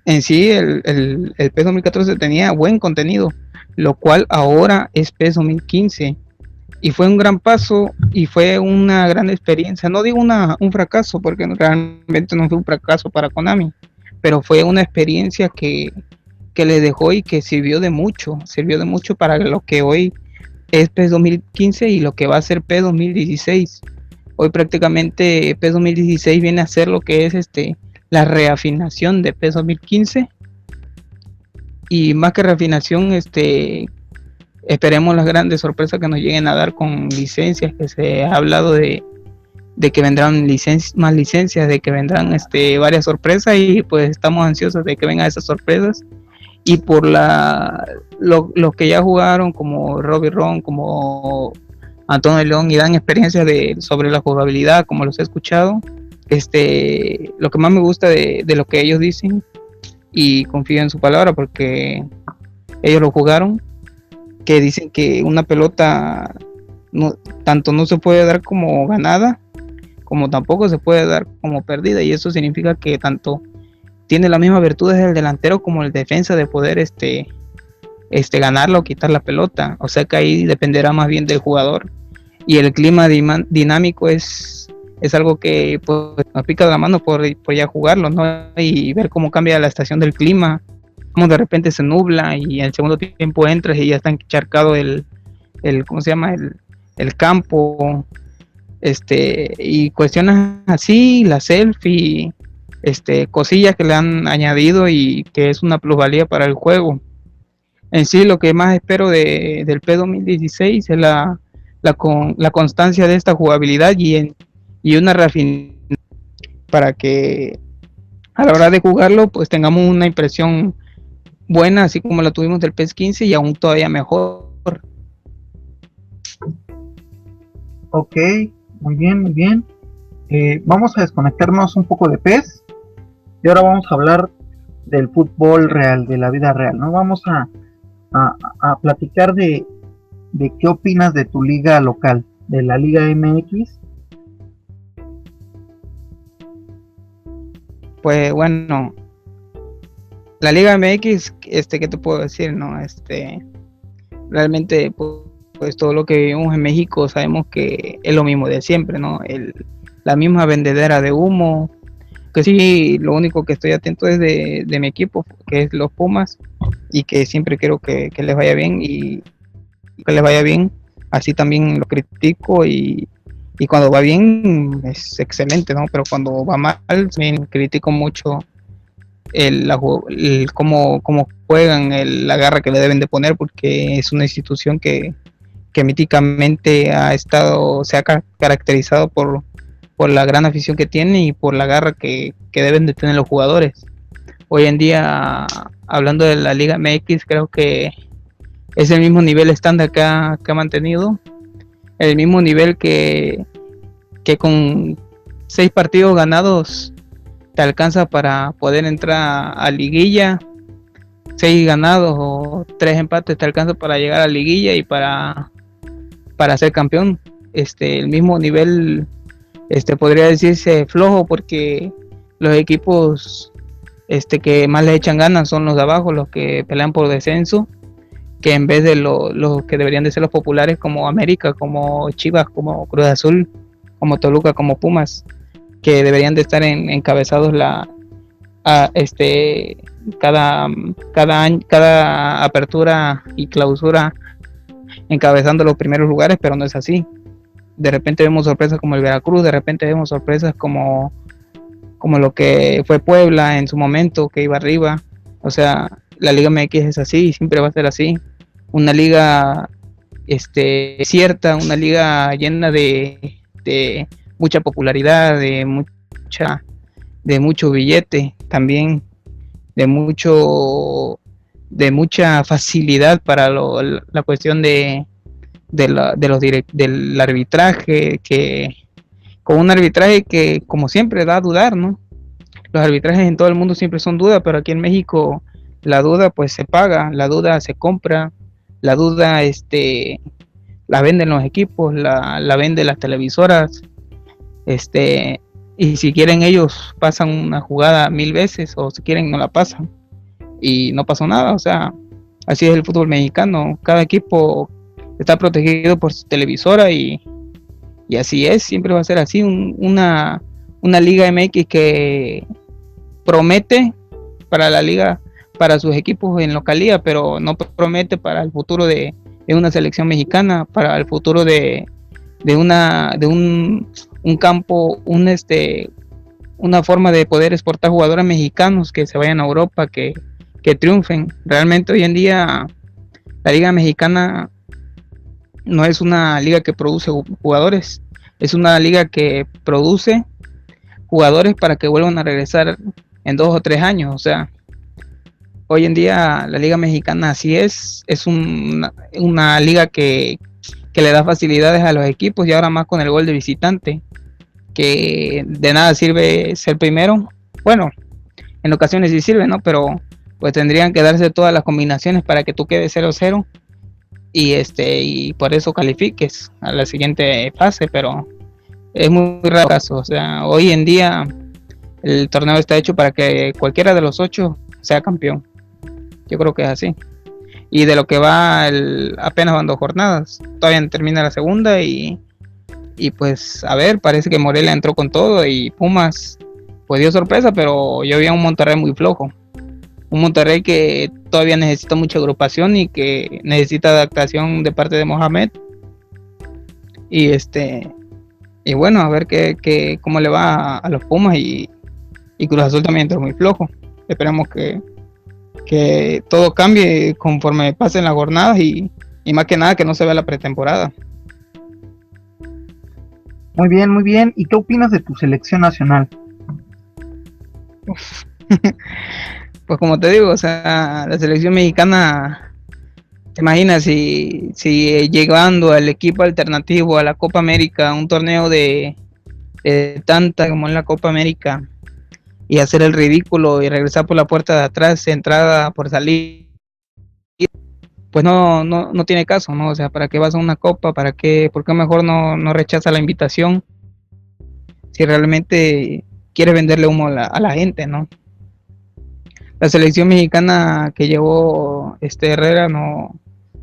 En sí, el, el, el P2014 tenía buen contenido, lo cual ahora es P2015. Y fue un gran paso y fue una gran experiencia. No digo una, un fracaso, porque realmente no fue un fracaso para Konami pero fue una experiencia que, le dejó y que sirvió de mucho, sirvió de mucho para lo que hoy es PES 2015 y lo que va a ser PES 2016. Hoy prácticamente PES 2016 viene a ser lo que es este la reafinación de PES 2015 y más que reafinación este esperemos las grandes sorpresas que nos lleguen a dar con licencias que se ha hablado de de que vendrán licencias, más licencias, de que vendrán este, varias sorpresas y pues estamos ansiosos de que vengan esas sorpresas. Y por la los que ya jugaron, como Robbie Ron, como Antonio León, y dan experiencias de, sobre la jugabilidad, como los he escuchado, este, lo que más me gusta de, de lo que ellos dicen, y confío en su palabra porque ellos lo jugaron, que dicen que una pelota no, tanto no se puede dar como ganada, como tampoco se puede dar como perdida, y eso significa que tanto tiene las mismas virtudes el delantero como el defensa de poder este, este ganarla o quitar la pelota. O sea que ahí dependerá más bien del jugador. Y el clima dinámico es, es algo que pues, nos pica la mano por, por, ya jugarlo, ¿no? Y ver cómo cambia la estación del clima, de repente se nubla y en el segundo tiempo entras y ya está encharcado el, el ¿cómo se llama? El, el campo, este, y cuestiones así, la selfie, este, cosillas que le han añadido y que es una plusvalía para el juego. En sí, lo que más espero de, del P2016 es la, la, con, la constancia de esta jugabilidad y, en, y una refinación para que a la hora de jugarlo, pues tengamos una impresión buena, así como la tuvimos del PES 15 y aún todavía mejor. Ok, muy bien, muy bien. Eh, vamos a desconectarnos un poco de PES y ahora vamos a hablar del fútbol real, de la vida real, ¿no? Vamos a, a, platicar de, de qué opinas de tu liga local, de la Liga MX. Pues bueno, la Liga MX, este, ¿qué te puedo decir? No, este, realmente, pues, todo lo que vivimos en México sabemos que es lo mismo de siempre, ¿no? El, la misma vendedera de humo. Que sí, lo único que estoy atento es de, mi equipo, que es los Pumas, y que siempre quiero que, les vaya bien y que les vaya bien. Así también lo critico y, y cuando va bien es excelente, ¿no? Pero cuando va mal, también critico mucho el, el cómo, cómo, juegan, el, la garra que le deben de poner, porque es una institución que, que míticamente ha estado, se ha caracterizado por, por la gran afición que tiene y por la garra que, deben de tener los jugadores. Hoy en día, hablando de la Liga MX, creo que es el mismo nivel estándar que ha, que ha mantenido, el mismo nivel que, que con seis partidos ganados te alcanza para poder entrar a liguilla, seis ganados o tres empates te alcanza para llegar a liguilla y para para ser campeón. Este, el mismo nivel, este, podría decirse flojo porque los equipos este, que más le echan ganas son los de abajo, los que pelean por descenso, que en vez de los que deberían de ser los populares como América, como Chivas, como Cruz Azul, como Toluca, como Pumas, que deberían de estar en, encabezados la este cada cada año, cada apertura y clausura encabezando los primeros lugares, pero no es así. De repente vemos sorpresas como el Veracruz, de repente vemos sorpresas como, como lo que fue Puebla en su momento, que iba arriba. O sea, la Liga MX es así, siempre va a ser así. Una liga este, cierta, una liga llena de, de mucha popularidad, de mucha de mucho billete también, de mucho de mucha facilidad para la cuestión de, de, los del arbitraje, que con un arbitraje que como siempre da a dudar, ¿no? Los arbitrajes en todo el mundo siempre son dudas, pero aquí en México la duda pues se paga, la duda se compra, la duda este la venden los equipos, la, la venden las televisoras, este, y si quieren ellos pasan una jugada mil veces o si quieren no la pasan y no pasó nada. O sea, así es el fútbol mexicano. Cada equipo está protegido por su televisora y, y así es, siempre va a ser así. una, una liga MX que promete para la liga, para sus equipos en localía, pero no promete para el futuro de, de una selección mexicana, para el futuro de, de una de un, un campo, un este una forma de poder exportar jugadores mexicanos que se vayan a Europa, que, que triunfen. Realmente hoy en día la liga mexicana no es una liga que produce jugadores, es una liga que produce jugadores para que vuelvan a regresar en dos o tres años. O sea, hoy en día la liga mexicana así es, es una, liga que, que le da facilidades a los equipos y ahora más con el gol de visitante, que de nada sirve ser primero. Bueno, en ocasiones sí sirve, ¿no? Pero pues tendrían que darse todas las combinaciones para que tú quedes 0-0 y este y por eso califiques a la siguiente fase, pero es muy raro caso, o sea, hoy en día el torneo está hecho para que cualquiera de los ocho sea campeón. Yo creo que es así. Y de lo que va el, apenas van dos jornadas, todavía termina la segunda y, y pues a ver, parece que Morelia entró con todo y Pumas pues dio sorpresa, pero yo vi a un Monterrey muy flojo un Monterrey que todavía necesita mucha agrupación y que necesita adaptación de parte de Mohamed. Y este y bueno, a ver qué, cómo le va a, los Pumas y, Cruz Azul también está muy flojo. Esperemos que, que todo cambie conforme pasen las jornadas y, más que nada que no se vea la pretemporada. Muy bien, muy bien. ¿Y qué opinas de tu selección nacional? pues como te digo, o sea, la selección mexicana, te imaginas si, si llegando al equipo alternativo a la Copa América, un torneo de, tanta como en la Copa América, y hacer el ridículo y regresar por la puerta de atrás, entrada por salir, pues no, no, no tiene caso, ¿no? O sea, ¿para qué vas a una copa? ¿Para qué? ¿Por qué mejor no, no rechaza la invitación? Si realmente quiere venderle humo a la, gente, ¿no? la selección mexicana que llevó este Herrera no,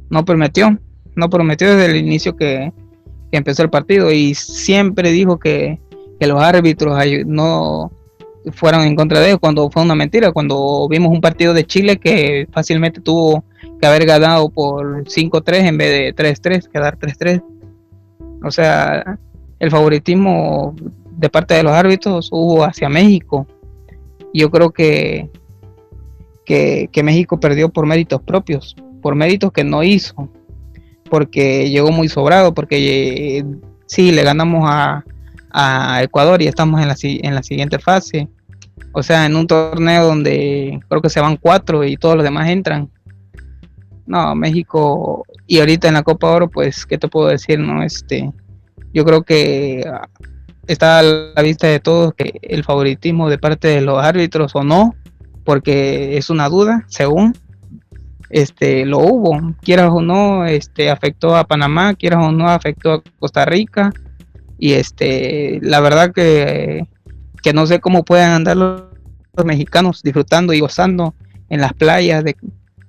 no prometió, no prometió desde el inicio que, empezó el partido y siempre dijo que, los árbitros no fueron en contra de ellos cuando fue una mentira, cuando vimos un partido de Chile que fácilmente tuvo que haber ganado por 5-3 en vez de 3-3, quedar 3-3. O sea, el favoritismo de parte de los árbitros hubo hacia México. Yo creo que que, México perdió por méritos propios, por méritos que no hizo, porque llegó muy sobrado, porque eh, sí, le ganamos a, Ecuador y estamos en la, en la siguiente fase. O sea, en un torneo donde creo que se van cuatro y todos los demás entran. No, México y ahorita en la Copa Oro, pues, ¿qué te puedo decir? No, este, yo creo que está a la vista de todos que el favoritismo de parte de los árbitros o no, porque es una duda, según este lo hubo, quieras o no, este afectó a Panamá, quieras o no afectó a Costa Rica y este la verdad que, que no sé cómo pueden andar los, mexicanos disfrutando y gozando en las playas de,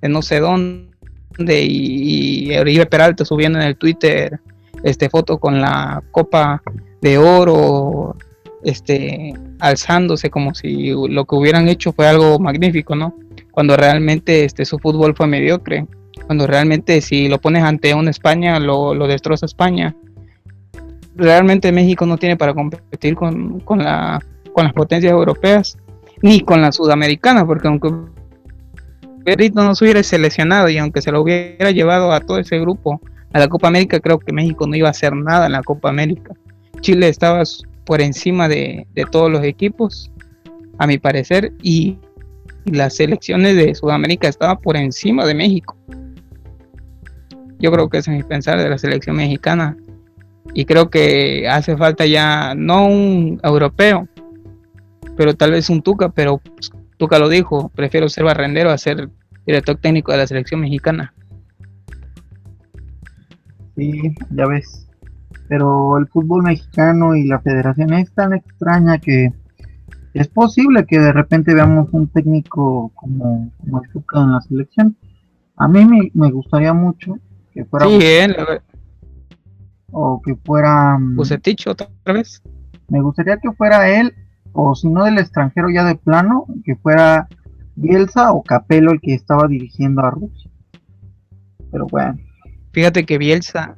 no sé dónde y, Oribe Peralta subiendo en el Twitter este foto con la copa de oro este, alzándose como si lo que hubieran hecho fue algo magnífico, ¿no? Cuando realmente este, su fútbol fue mediocre, cuando realmente si lo pones ante una España, lo, destroza España. Realmente México no tiene para competir con, con, la, con las potencias europeas, ni con las sudamericanas, porque aunque Perito no se hubiera seleccionado y aunque se lo hubiera llevado a todo ese grupo a la Copa América, creo que México no iba a hacer nada en la Copa América. Chile estaba por encima de, todos los equipos, a mi parecer, y, las selecciones de Sudamérica estaban por encima de México. Yo creo que es mi pensar de la selección mexicana. Y creo que hace falta ya, no un europeo, pero tal vez un Tuca, pero pues, Tuca lo dijo, prefiero ser barrendero a ser director técnico de la selección mexicana. Sí, ya ves pero el fútbol mexicano y la federación es tan extraña que es posible que de repente veamos un técnico como, como en la selección. A mí me, gustaría mucho que fuera... Sí, o que fuera... Mm, Bucetich otra vez. Me gustaría que fuera él, o si no del extranjero ya de plano, que fuera Bielsa o Capello el que estaba dirigiendo a Rusia. Pero bueno. Fíjate que Bielsa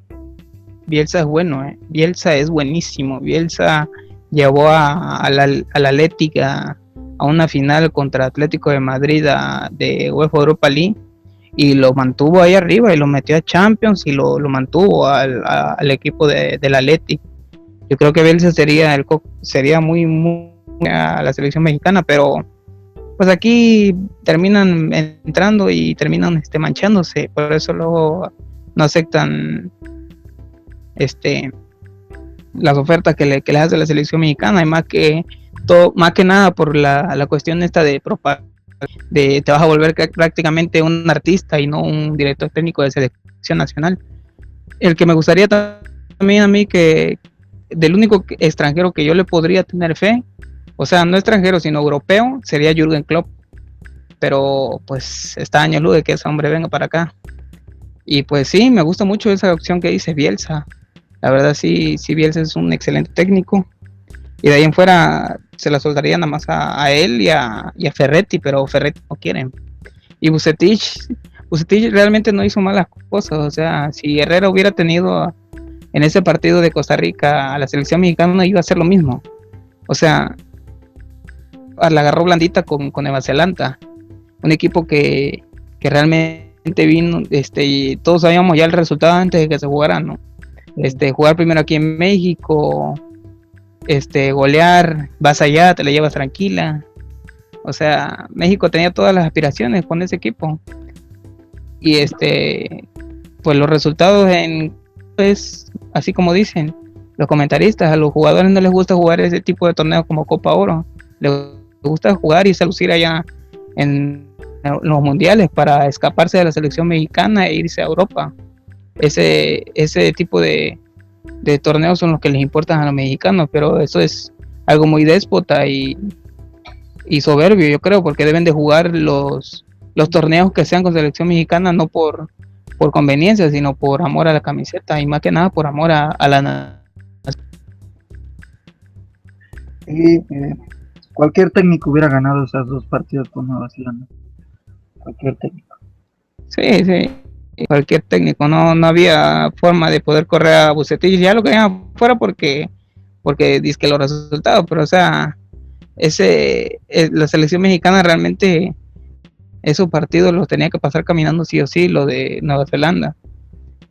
Bielsa es bueno, ¿eh? Bielsa es buenísimo. Bielsa llevó a, la, Atlética a una final contra Atlético de Madrid de UEFA Europa League y lo mantuvo ahí arriba y lo metió a Champions y lo, mantuvo al, equipo de, del Atlético. yo creo que Bielsa sería el sería muy, a la selección mexicana, pero pues aquí terminan entrando y terminan este manchándose, por eso luego no aceptan este las ofertas que le, que hace la selección mexicana y más que todo, más que nada por la, la cuestión esta de propaganda de te vas a volver prácticamente un artista y no un director técnico de selección nacional. El que me gustaría también a mí que del único extranjero que yo le podría tener fe, o sea, no extranjero, sino europeo, sería Jürgen Klopp. Pero pues está año luz de que ese hombre venga para acá. Y pues sí, me gusta mucho esa opción que dice Bielsa. La verdad sí, sí Bielsa es un excelente técnico. Y de ahí en fuera se la soltaría nada más a, él y a, Ferretti, pero Ferretti no quiere. Y Bucetich, Bucetich realmente no hizo malas cosas. O sea, si Herrera hubiera tenido en ese partido de Costa Rica a la selección mexicana, iba a hacer lo mismo. O sea, la agarró blandita con, con Nueva Zelanda. Un equipo que, que realmente vino, este, y todos sabíamos ya el resultado antes de que se jugara, ¿no? Este, jugar primero aquí en México, este, golear, vas allá, te la llevas tranquila. O sea, México tenía todas las aspiraciones con ese equipo. Y este, pues los resultados en es así como dicen los comentaristas, a los jugadores no les gusta jugar ese tipo de torneos como Copa Oro. Les gusta jugar y lucir allá en los mundiales para escaparse de la selección mexicana e irse a Europa. Ese, ese tipo de, de torneos son los que les importan a los mexicanos, pero eso es algo muy déspota y, y soberbio, yo creo, porque deben de jugar los, los torneos que sean con selección mexicana, no por, por conveniencia, sino por amor a la camiseta y más que nada por amor a, a la y, eh, cualquier técnico hubiera ganado esos dos partidos con Nueva Zelanda. Cualquier técnico. Sí, sí cualquier técnico, no, no había forma de poder correr a Bucetich, ya lo que fuera porque, porque dice que los resultados, pero o sea, ese, eh, la selección mexicana realmente esos partidos los tenía que pasar caminando sí o sí, lo de Nueva Zelanda.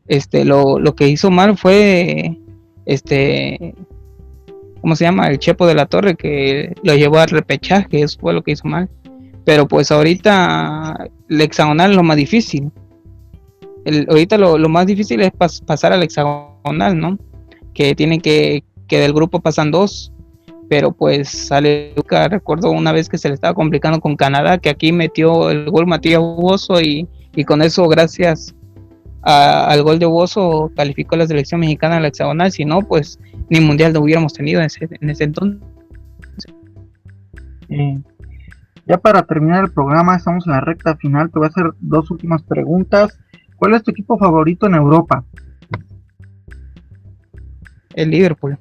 Este, lo, lo que hizo mal fue este ¿cómo se llama? El Chepo de la Torre que lo llevó al repechaje, eso fue lo que hizo mal. Pero pues ahorita el hexagonal es lo más difícil ahorita lo, más difícil es pasar al hexagonal, ¿no? Que tienen que, que del grupo pasan dos, pero pues sale recuerdo una vez que se le estaba complicando con Canadá, que aquí metió el gol Matías Huoso y, con eso gracias al gol de Huoso calificó la selección mexicana al hexagonal, si no, pues ni mundial no hubiéramos tenido en ese, en ese entonces. ya para terminar el programa, estamos en la recta final, te voy a hacer dos últimas preguntas. ¿Cuál es tu equipo favorito en Europa? El Liverpool.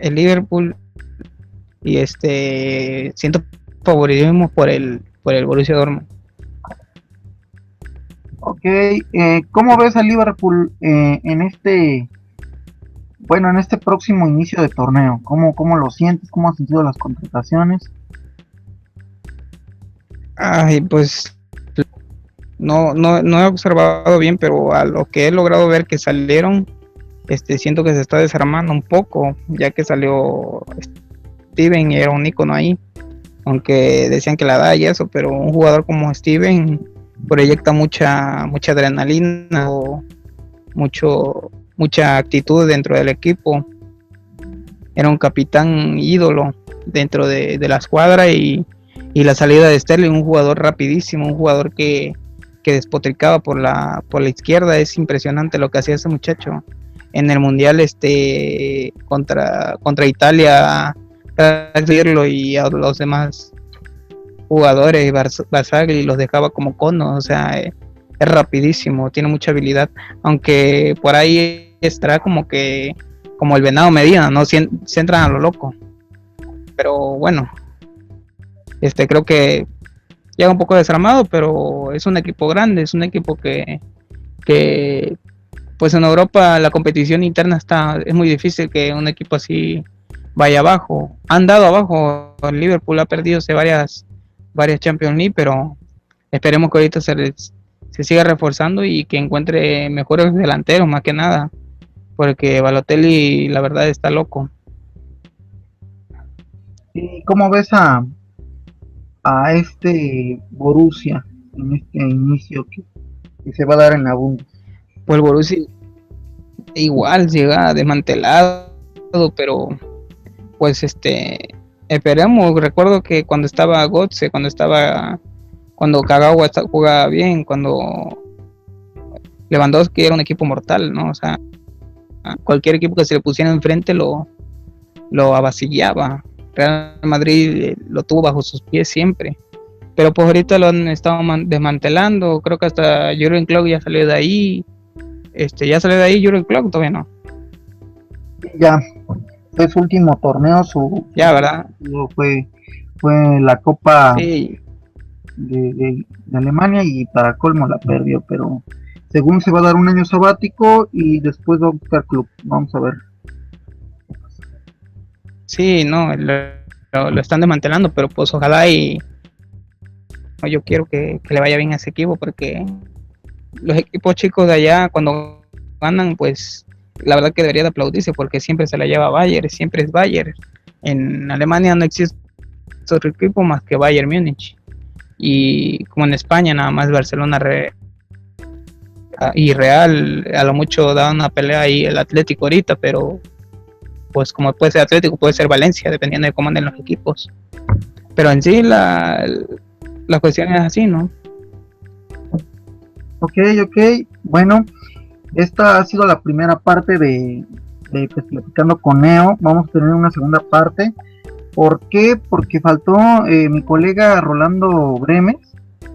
El Liverpool y este siento favoritismo por el por el Borussia Dortmund. Ok, eh, ¿cómo ves al Liverpool eh, en este bueno en este próximo inicio de torneo? ¿Cómo, ¿Cómo lo sientes? ¿Cómo has sentido las contrataciones? Ay, pues no, no, no he observado bien, pero a lo que he logrado ver que salieron, este, siento que se está desarmando un poco, ya que salió Steven y era un icono ahí, aunque decían que la da y eso, pero un jugador como Steven proyecta mucha, mucha adrenalina o mucho, mucha actitud dentro del equipo. Era un capitán ídolo dentro de, la escuadra y, y la salida de Sterling, un jugador rapidísimo, un jugador que, que despotricaba por la, por la izquierda. Es impresionante lo que hacía ese muchacho. En el mundial este contra, contra Italia, y a los demás jugadores, Basagli los dejaba como conos, o sea, eh, es rapidísimo, tiene mucha habilidad, aunque por ahí estará como que, como el venado Medina, ¿no? Se, entran a lo loco. Pero bueno, este creo que llega un poco desarmado, pero es un equipo grande, es un equipo que, que pues en Europa la competición interna está, es muy difícil que un equipo así vaya abajo. Han dado abajo, el Liverpool ha perdido varias, varias Champions League, pero esperemos que ahorita se, se siga reforzando y que encuentre mejores delanteros más que nada. porque Balotelli la verdad está loco. ¿Y cómo ves a, a este Borussia en este inicio que, se va a dar en la Bundes? Pues Borussia igual llega desmantelado, pero pues este esperemos, recuerdo que cuando estaba Gotze, cuando estaba cuando Kagawa jugaba bien, cuando Lewandowski era un equipo mortal, ¿no? O sea, cualquier equipo que se le pusiera enfrente lo, lo avasillaba. Real Madrid eh, lo tuvo bajo sus pies siempre. Pero pues ahorita lo han estado desmantelando. Creo que hasta Jurgen Klopp ya salió de ahí. Este, ya salió de ahí Jurgen Klopp, todavía no. Ya, fue su último torneo, su ya, ¿verdad? Fue, fue la Copa de, de, Alemania y para colmo la perdió, pero según se va a dar un año sabático y después va a buscar club. Vamos a ver. Sí, no, lo, están desmantelando, pero pues ojalá y yo quiero que, le vaya bien a ese equipo porque los equipos chicos de allá cuando ganan pues la verdad que debería de aplaudirse porque siempre se la lleva Bayern, siempre es Bayern. En Alemania no existe otro equipo más que Bayern Múnich. Y como en España nada más Barcelona Ah, y Real a lo mucho da una pelea ahí el Atlético ahorita, pero pues como puede ser Atlético, puede ser Valencia, dependiendo de cómo anden los equipos. Pero en sí la, la cuestión es así, ¿no? Ok, ok. Bueno, esta ha sido la primera parte de, de pues, Platicando con Neo. Vamos a tener una segunda parte. ¿Por qué? Porque faltó eh, mi colega Rolando Bremes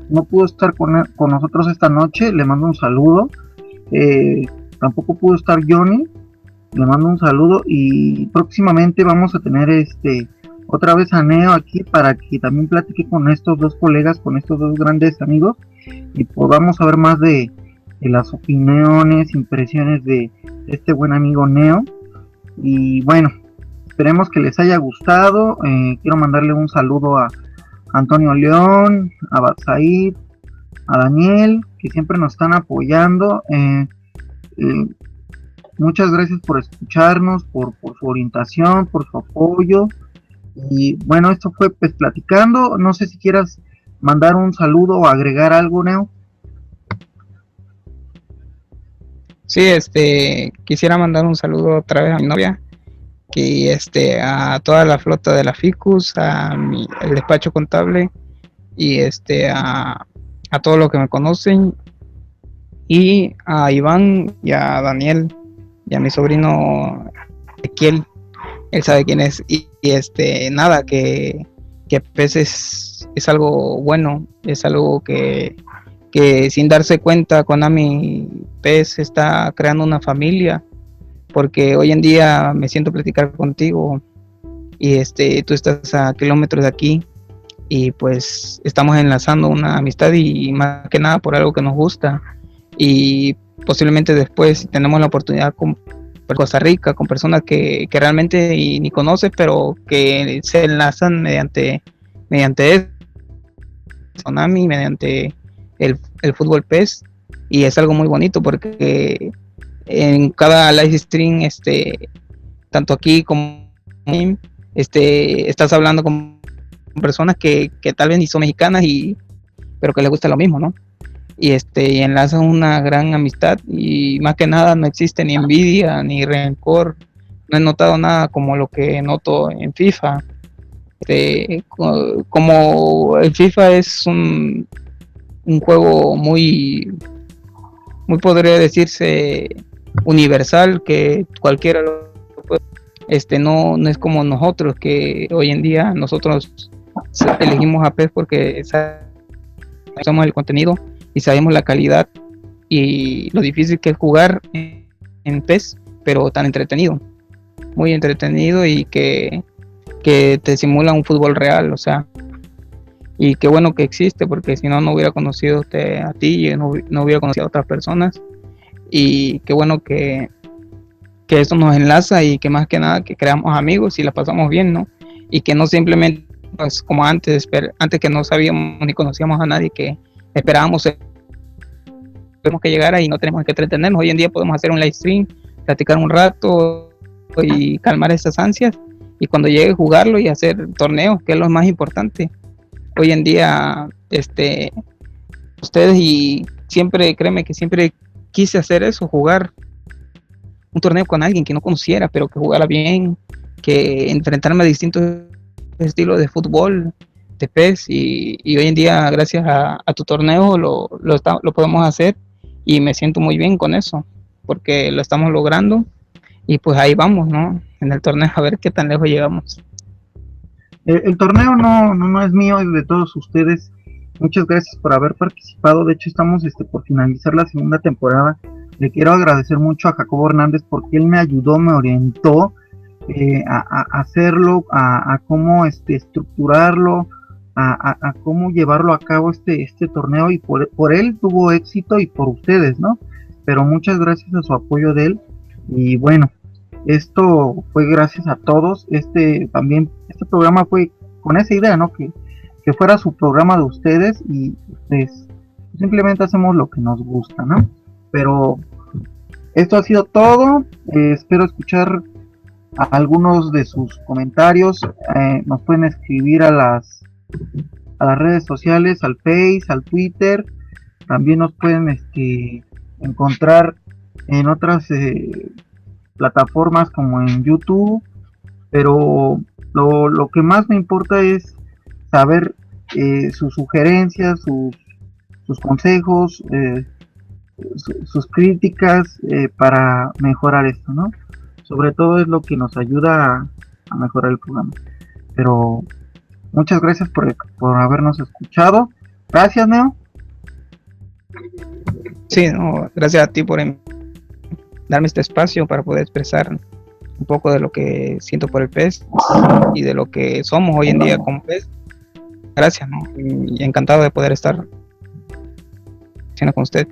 no pudo estar con, nosotros esta noche, le mando un saludo. Eh, tampoco pudo estar Johnny, le mando un saludo y próximamente vamos a tener este otra vez a Neo aquí para que también platique con estos dos colegas, con estos dos grandes amigos y podamos saber más de, las opiniones, impresiones de este buen amigo Neo. Y bueno, esperemos que les haya gustado. Eh, quiero mandarle un saludo a, Antonio León, a Batsaid, a Daniel, que siempre nos están apoyando. Eh, eh, muchas gracias por escucharnos, por, su orientación, por su apoyo. Y bueno, esto fue pues platicando. No sé si quieras mandar un saludo o agregar algo, Neo. Sí, este, quisiera mandar un saludo otra vez a mi novia, que este a toda la flota de la FICUS, a mi, el despacho contable y este a, a todos los que me conocen y a Iván y a Daniel y a mi sobrino Ezequiel, él sabe quién es y, este nada que que pues es, es algo bueno, es algo que, que sin darse cuenta Konami PES está creando una familia porque hoy en día me siento platicar contigo y este tú estás a kilómetros de aquí y pues estamos enlazando una amistad y más que nada por algo que nos gusta y posiblemente después tenemos la oportunidad con Costa Rica con personas que, realmente ni conoces pero que se enlazan mediante mediante Tsunami mediante el, el fútbol PES y es algo muy bonito porque en cada live stream, este, tanto aquí como este, estás hablando con personas que, tal vez ni son mexicanas y pero que les gusta lo mismo, ¿no? Y este, y enlazan una gran amistad y más que nada no existe ni envidia ni rencor. No he notado nada como lo que noto en FIFA. Este, como el FIFA es un, un juego muy, muy podría decirse universal que cualquiera. Este no, no es como nosotros que hoy en día nosotros elegimos a PES porque sabemos el contenido y sabemos la calidad y lo difícil que es jugar en, PES, pero tan entretenido, muy entretenido y que, que te simula un fútbol real, o sea, y qué bueno que existe porque si no no hubiera conocido a ti no, no hubiera conocido a otras personas y qué bueno que, que esto nos enlaza y que más que nada que creamos amigos y la pasamos bien, ¿no? Y que no simplemente, pues como antes, antes que no sabíamos ni conocíamos a nadie, que esperábamos tenemos que llegar y no tenemos que entretenernos. Hoy en día podemos hacer un live stream, platicar un rato y calmar esas ansias y cuando llegue jugarlo y hacer torneos, que es lo más importante. Hoy en día, este, ustedes y siempre, créeme que siempre quise hacer eso, jugar un torneo con alguien que no conociera, pero que jugara bien, que enfrentarme a distintos estilos de fútbol, PES, y, hoy en día, gracias a, tu torneo, lo, lo, lo podemos hacer y me siento muy bien con eso, porque lo estamos logrando y pues ahí vamos, ¿no? En el torneo a ver qué tan lejos llegamos. El, torneo no, no, no, es mío, es de todos ustedes. Muchas gracias por haber participado. De hecho, estamos este, por finalizar la segunda temporada. Le quiero agradecer mucho a Jacobo Hernández porque él me ayudó, me orientó eh, a, hacerlo, a, cómo este, estructurarlo, a, cómo llevarlo a cabo este, este torneo y por, él tuvo éxito y por ustedes, ¿no? Pero muchas gracias a su apoyo de él y bueno, esto fue gracias a todos, este también, este programa fue con esa idea, ¿no? Que, que fuera su programa de ustedes y simplemente hacemos lo que nos gusta, ¿no? Pero esto ha sido todo, eh, espero escuchar algunos de sus comentarios, eh, nos pueden escribir a las a las redes sociales, al Face, al Twitter, también nos pueden este, encontrar en otras eh, plataformas como en YouTube, pero lo, que más me importa es saber eh, sus sugerencias, sus, consejos, eh, sus críticas para mejorar esto, ¿no? Sobre todo es lo que nos ayuda a mejorar el programa. Pero Muchas gracias por, habernos escuchado. Gracias, Neo. Sí, gracias a ti por darme este espacio para poder expresar un poco de lo que siento por el pez y de lo que somos hoy en día como pez. Gracias, ¿no? Y encantado de poder estar con usted.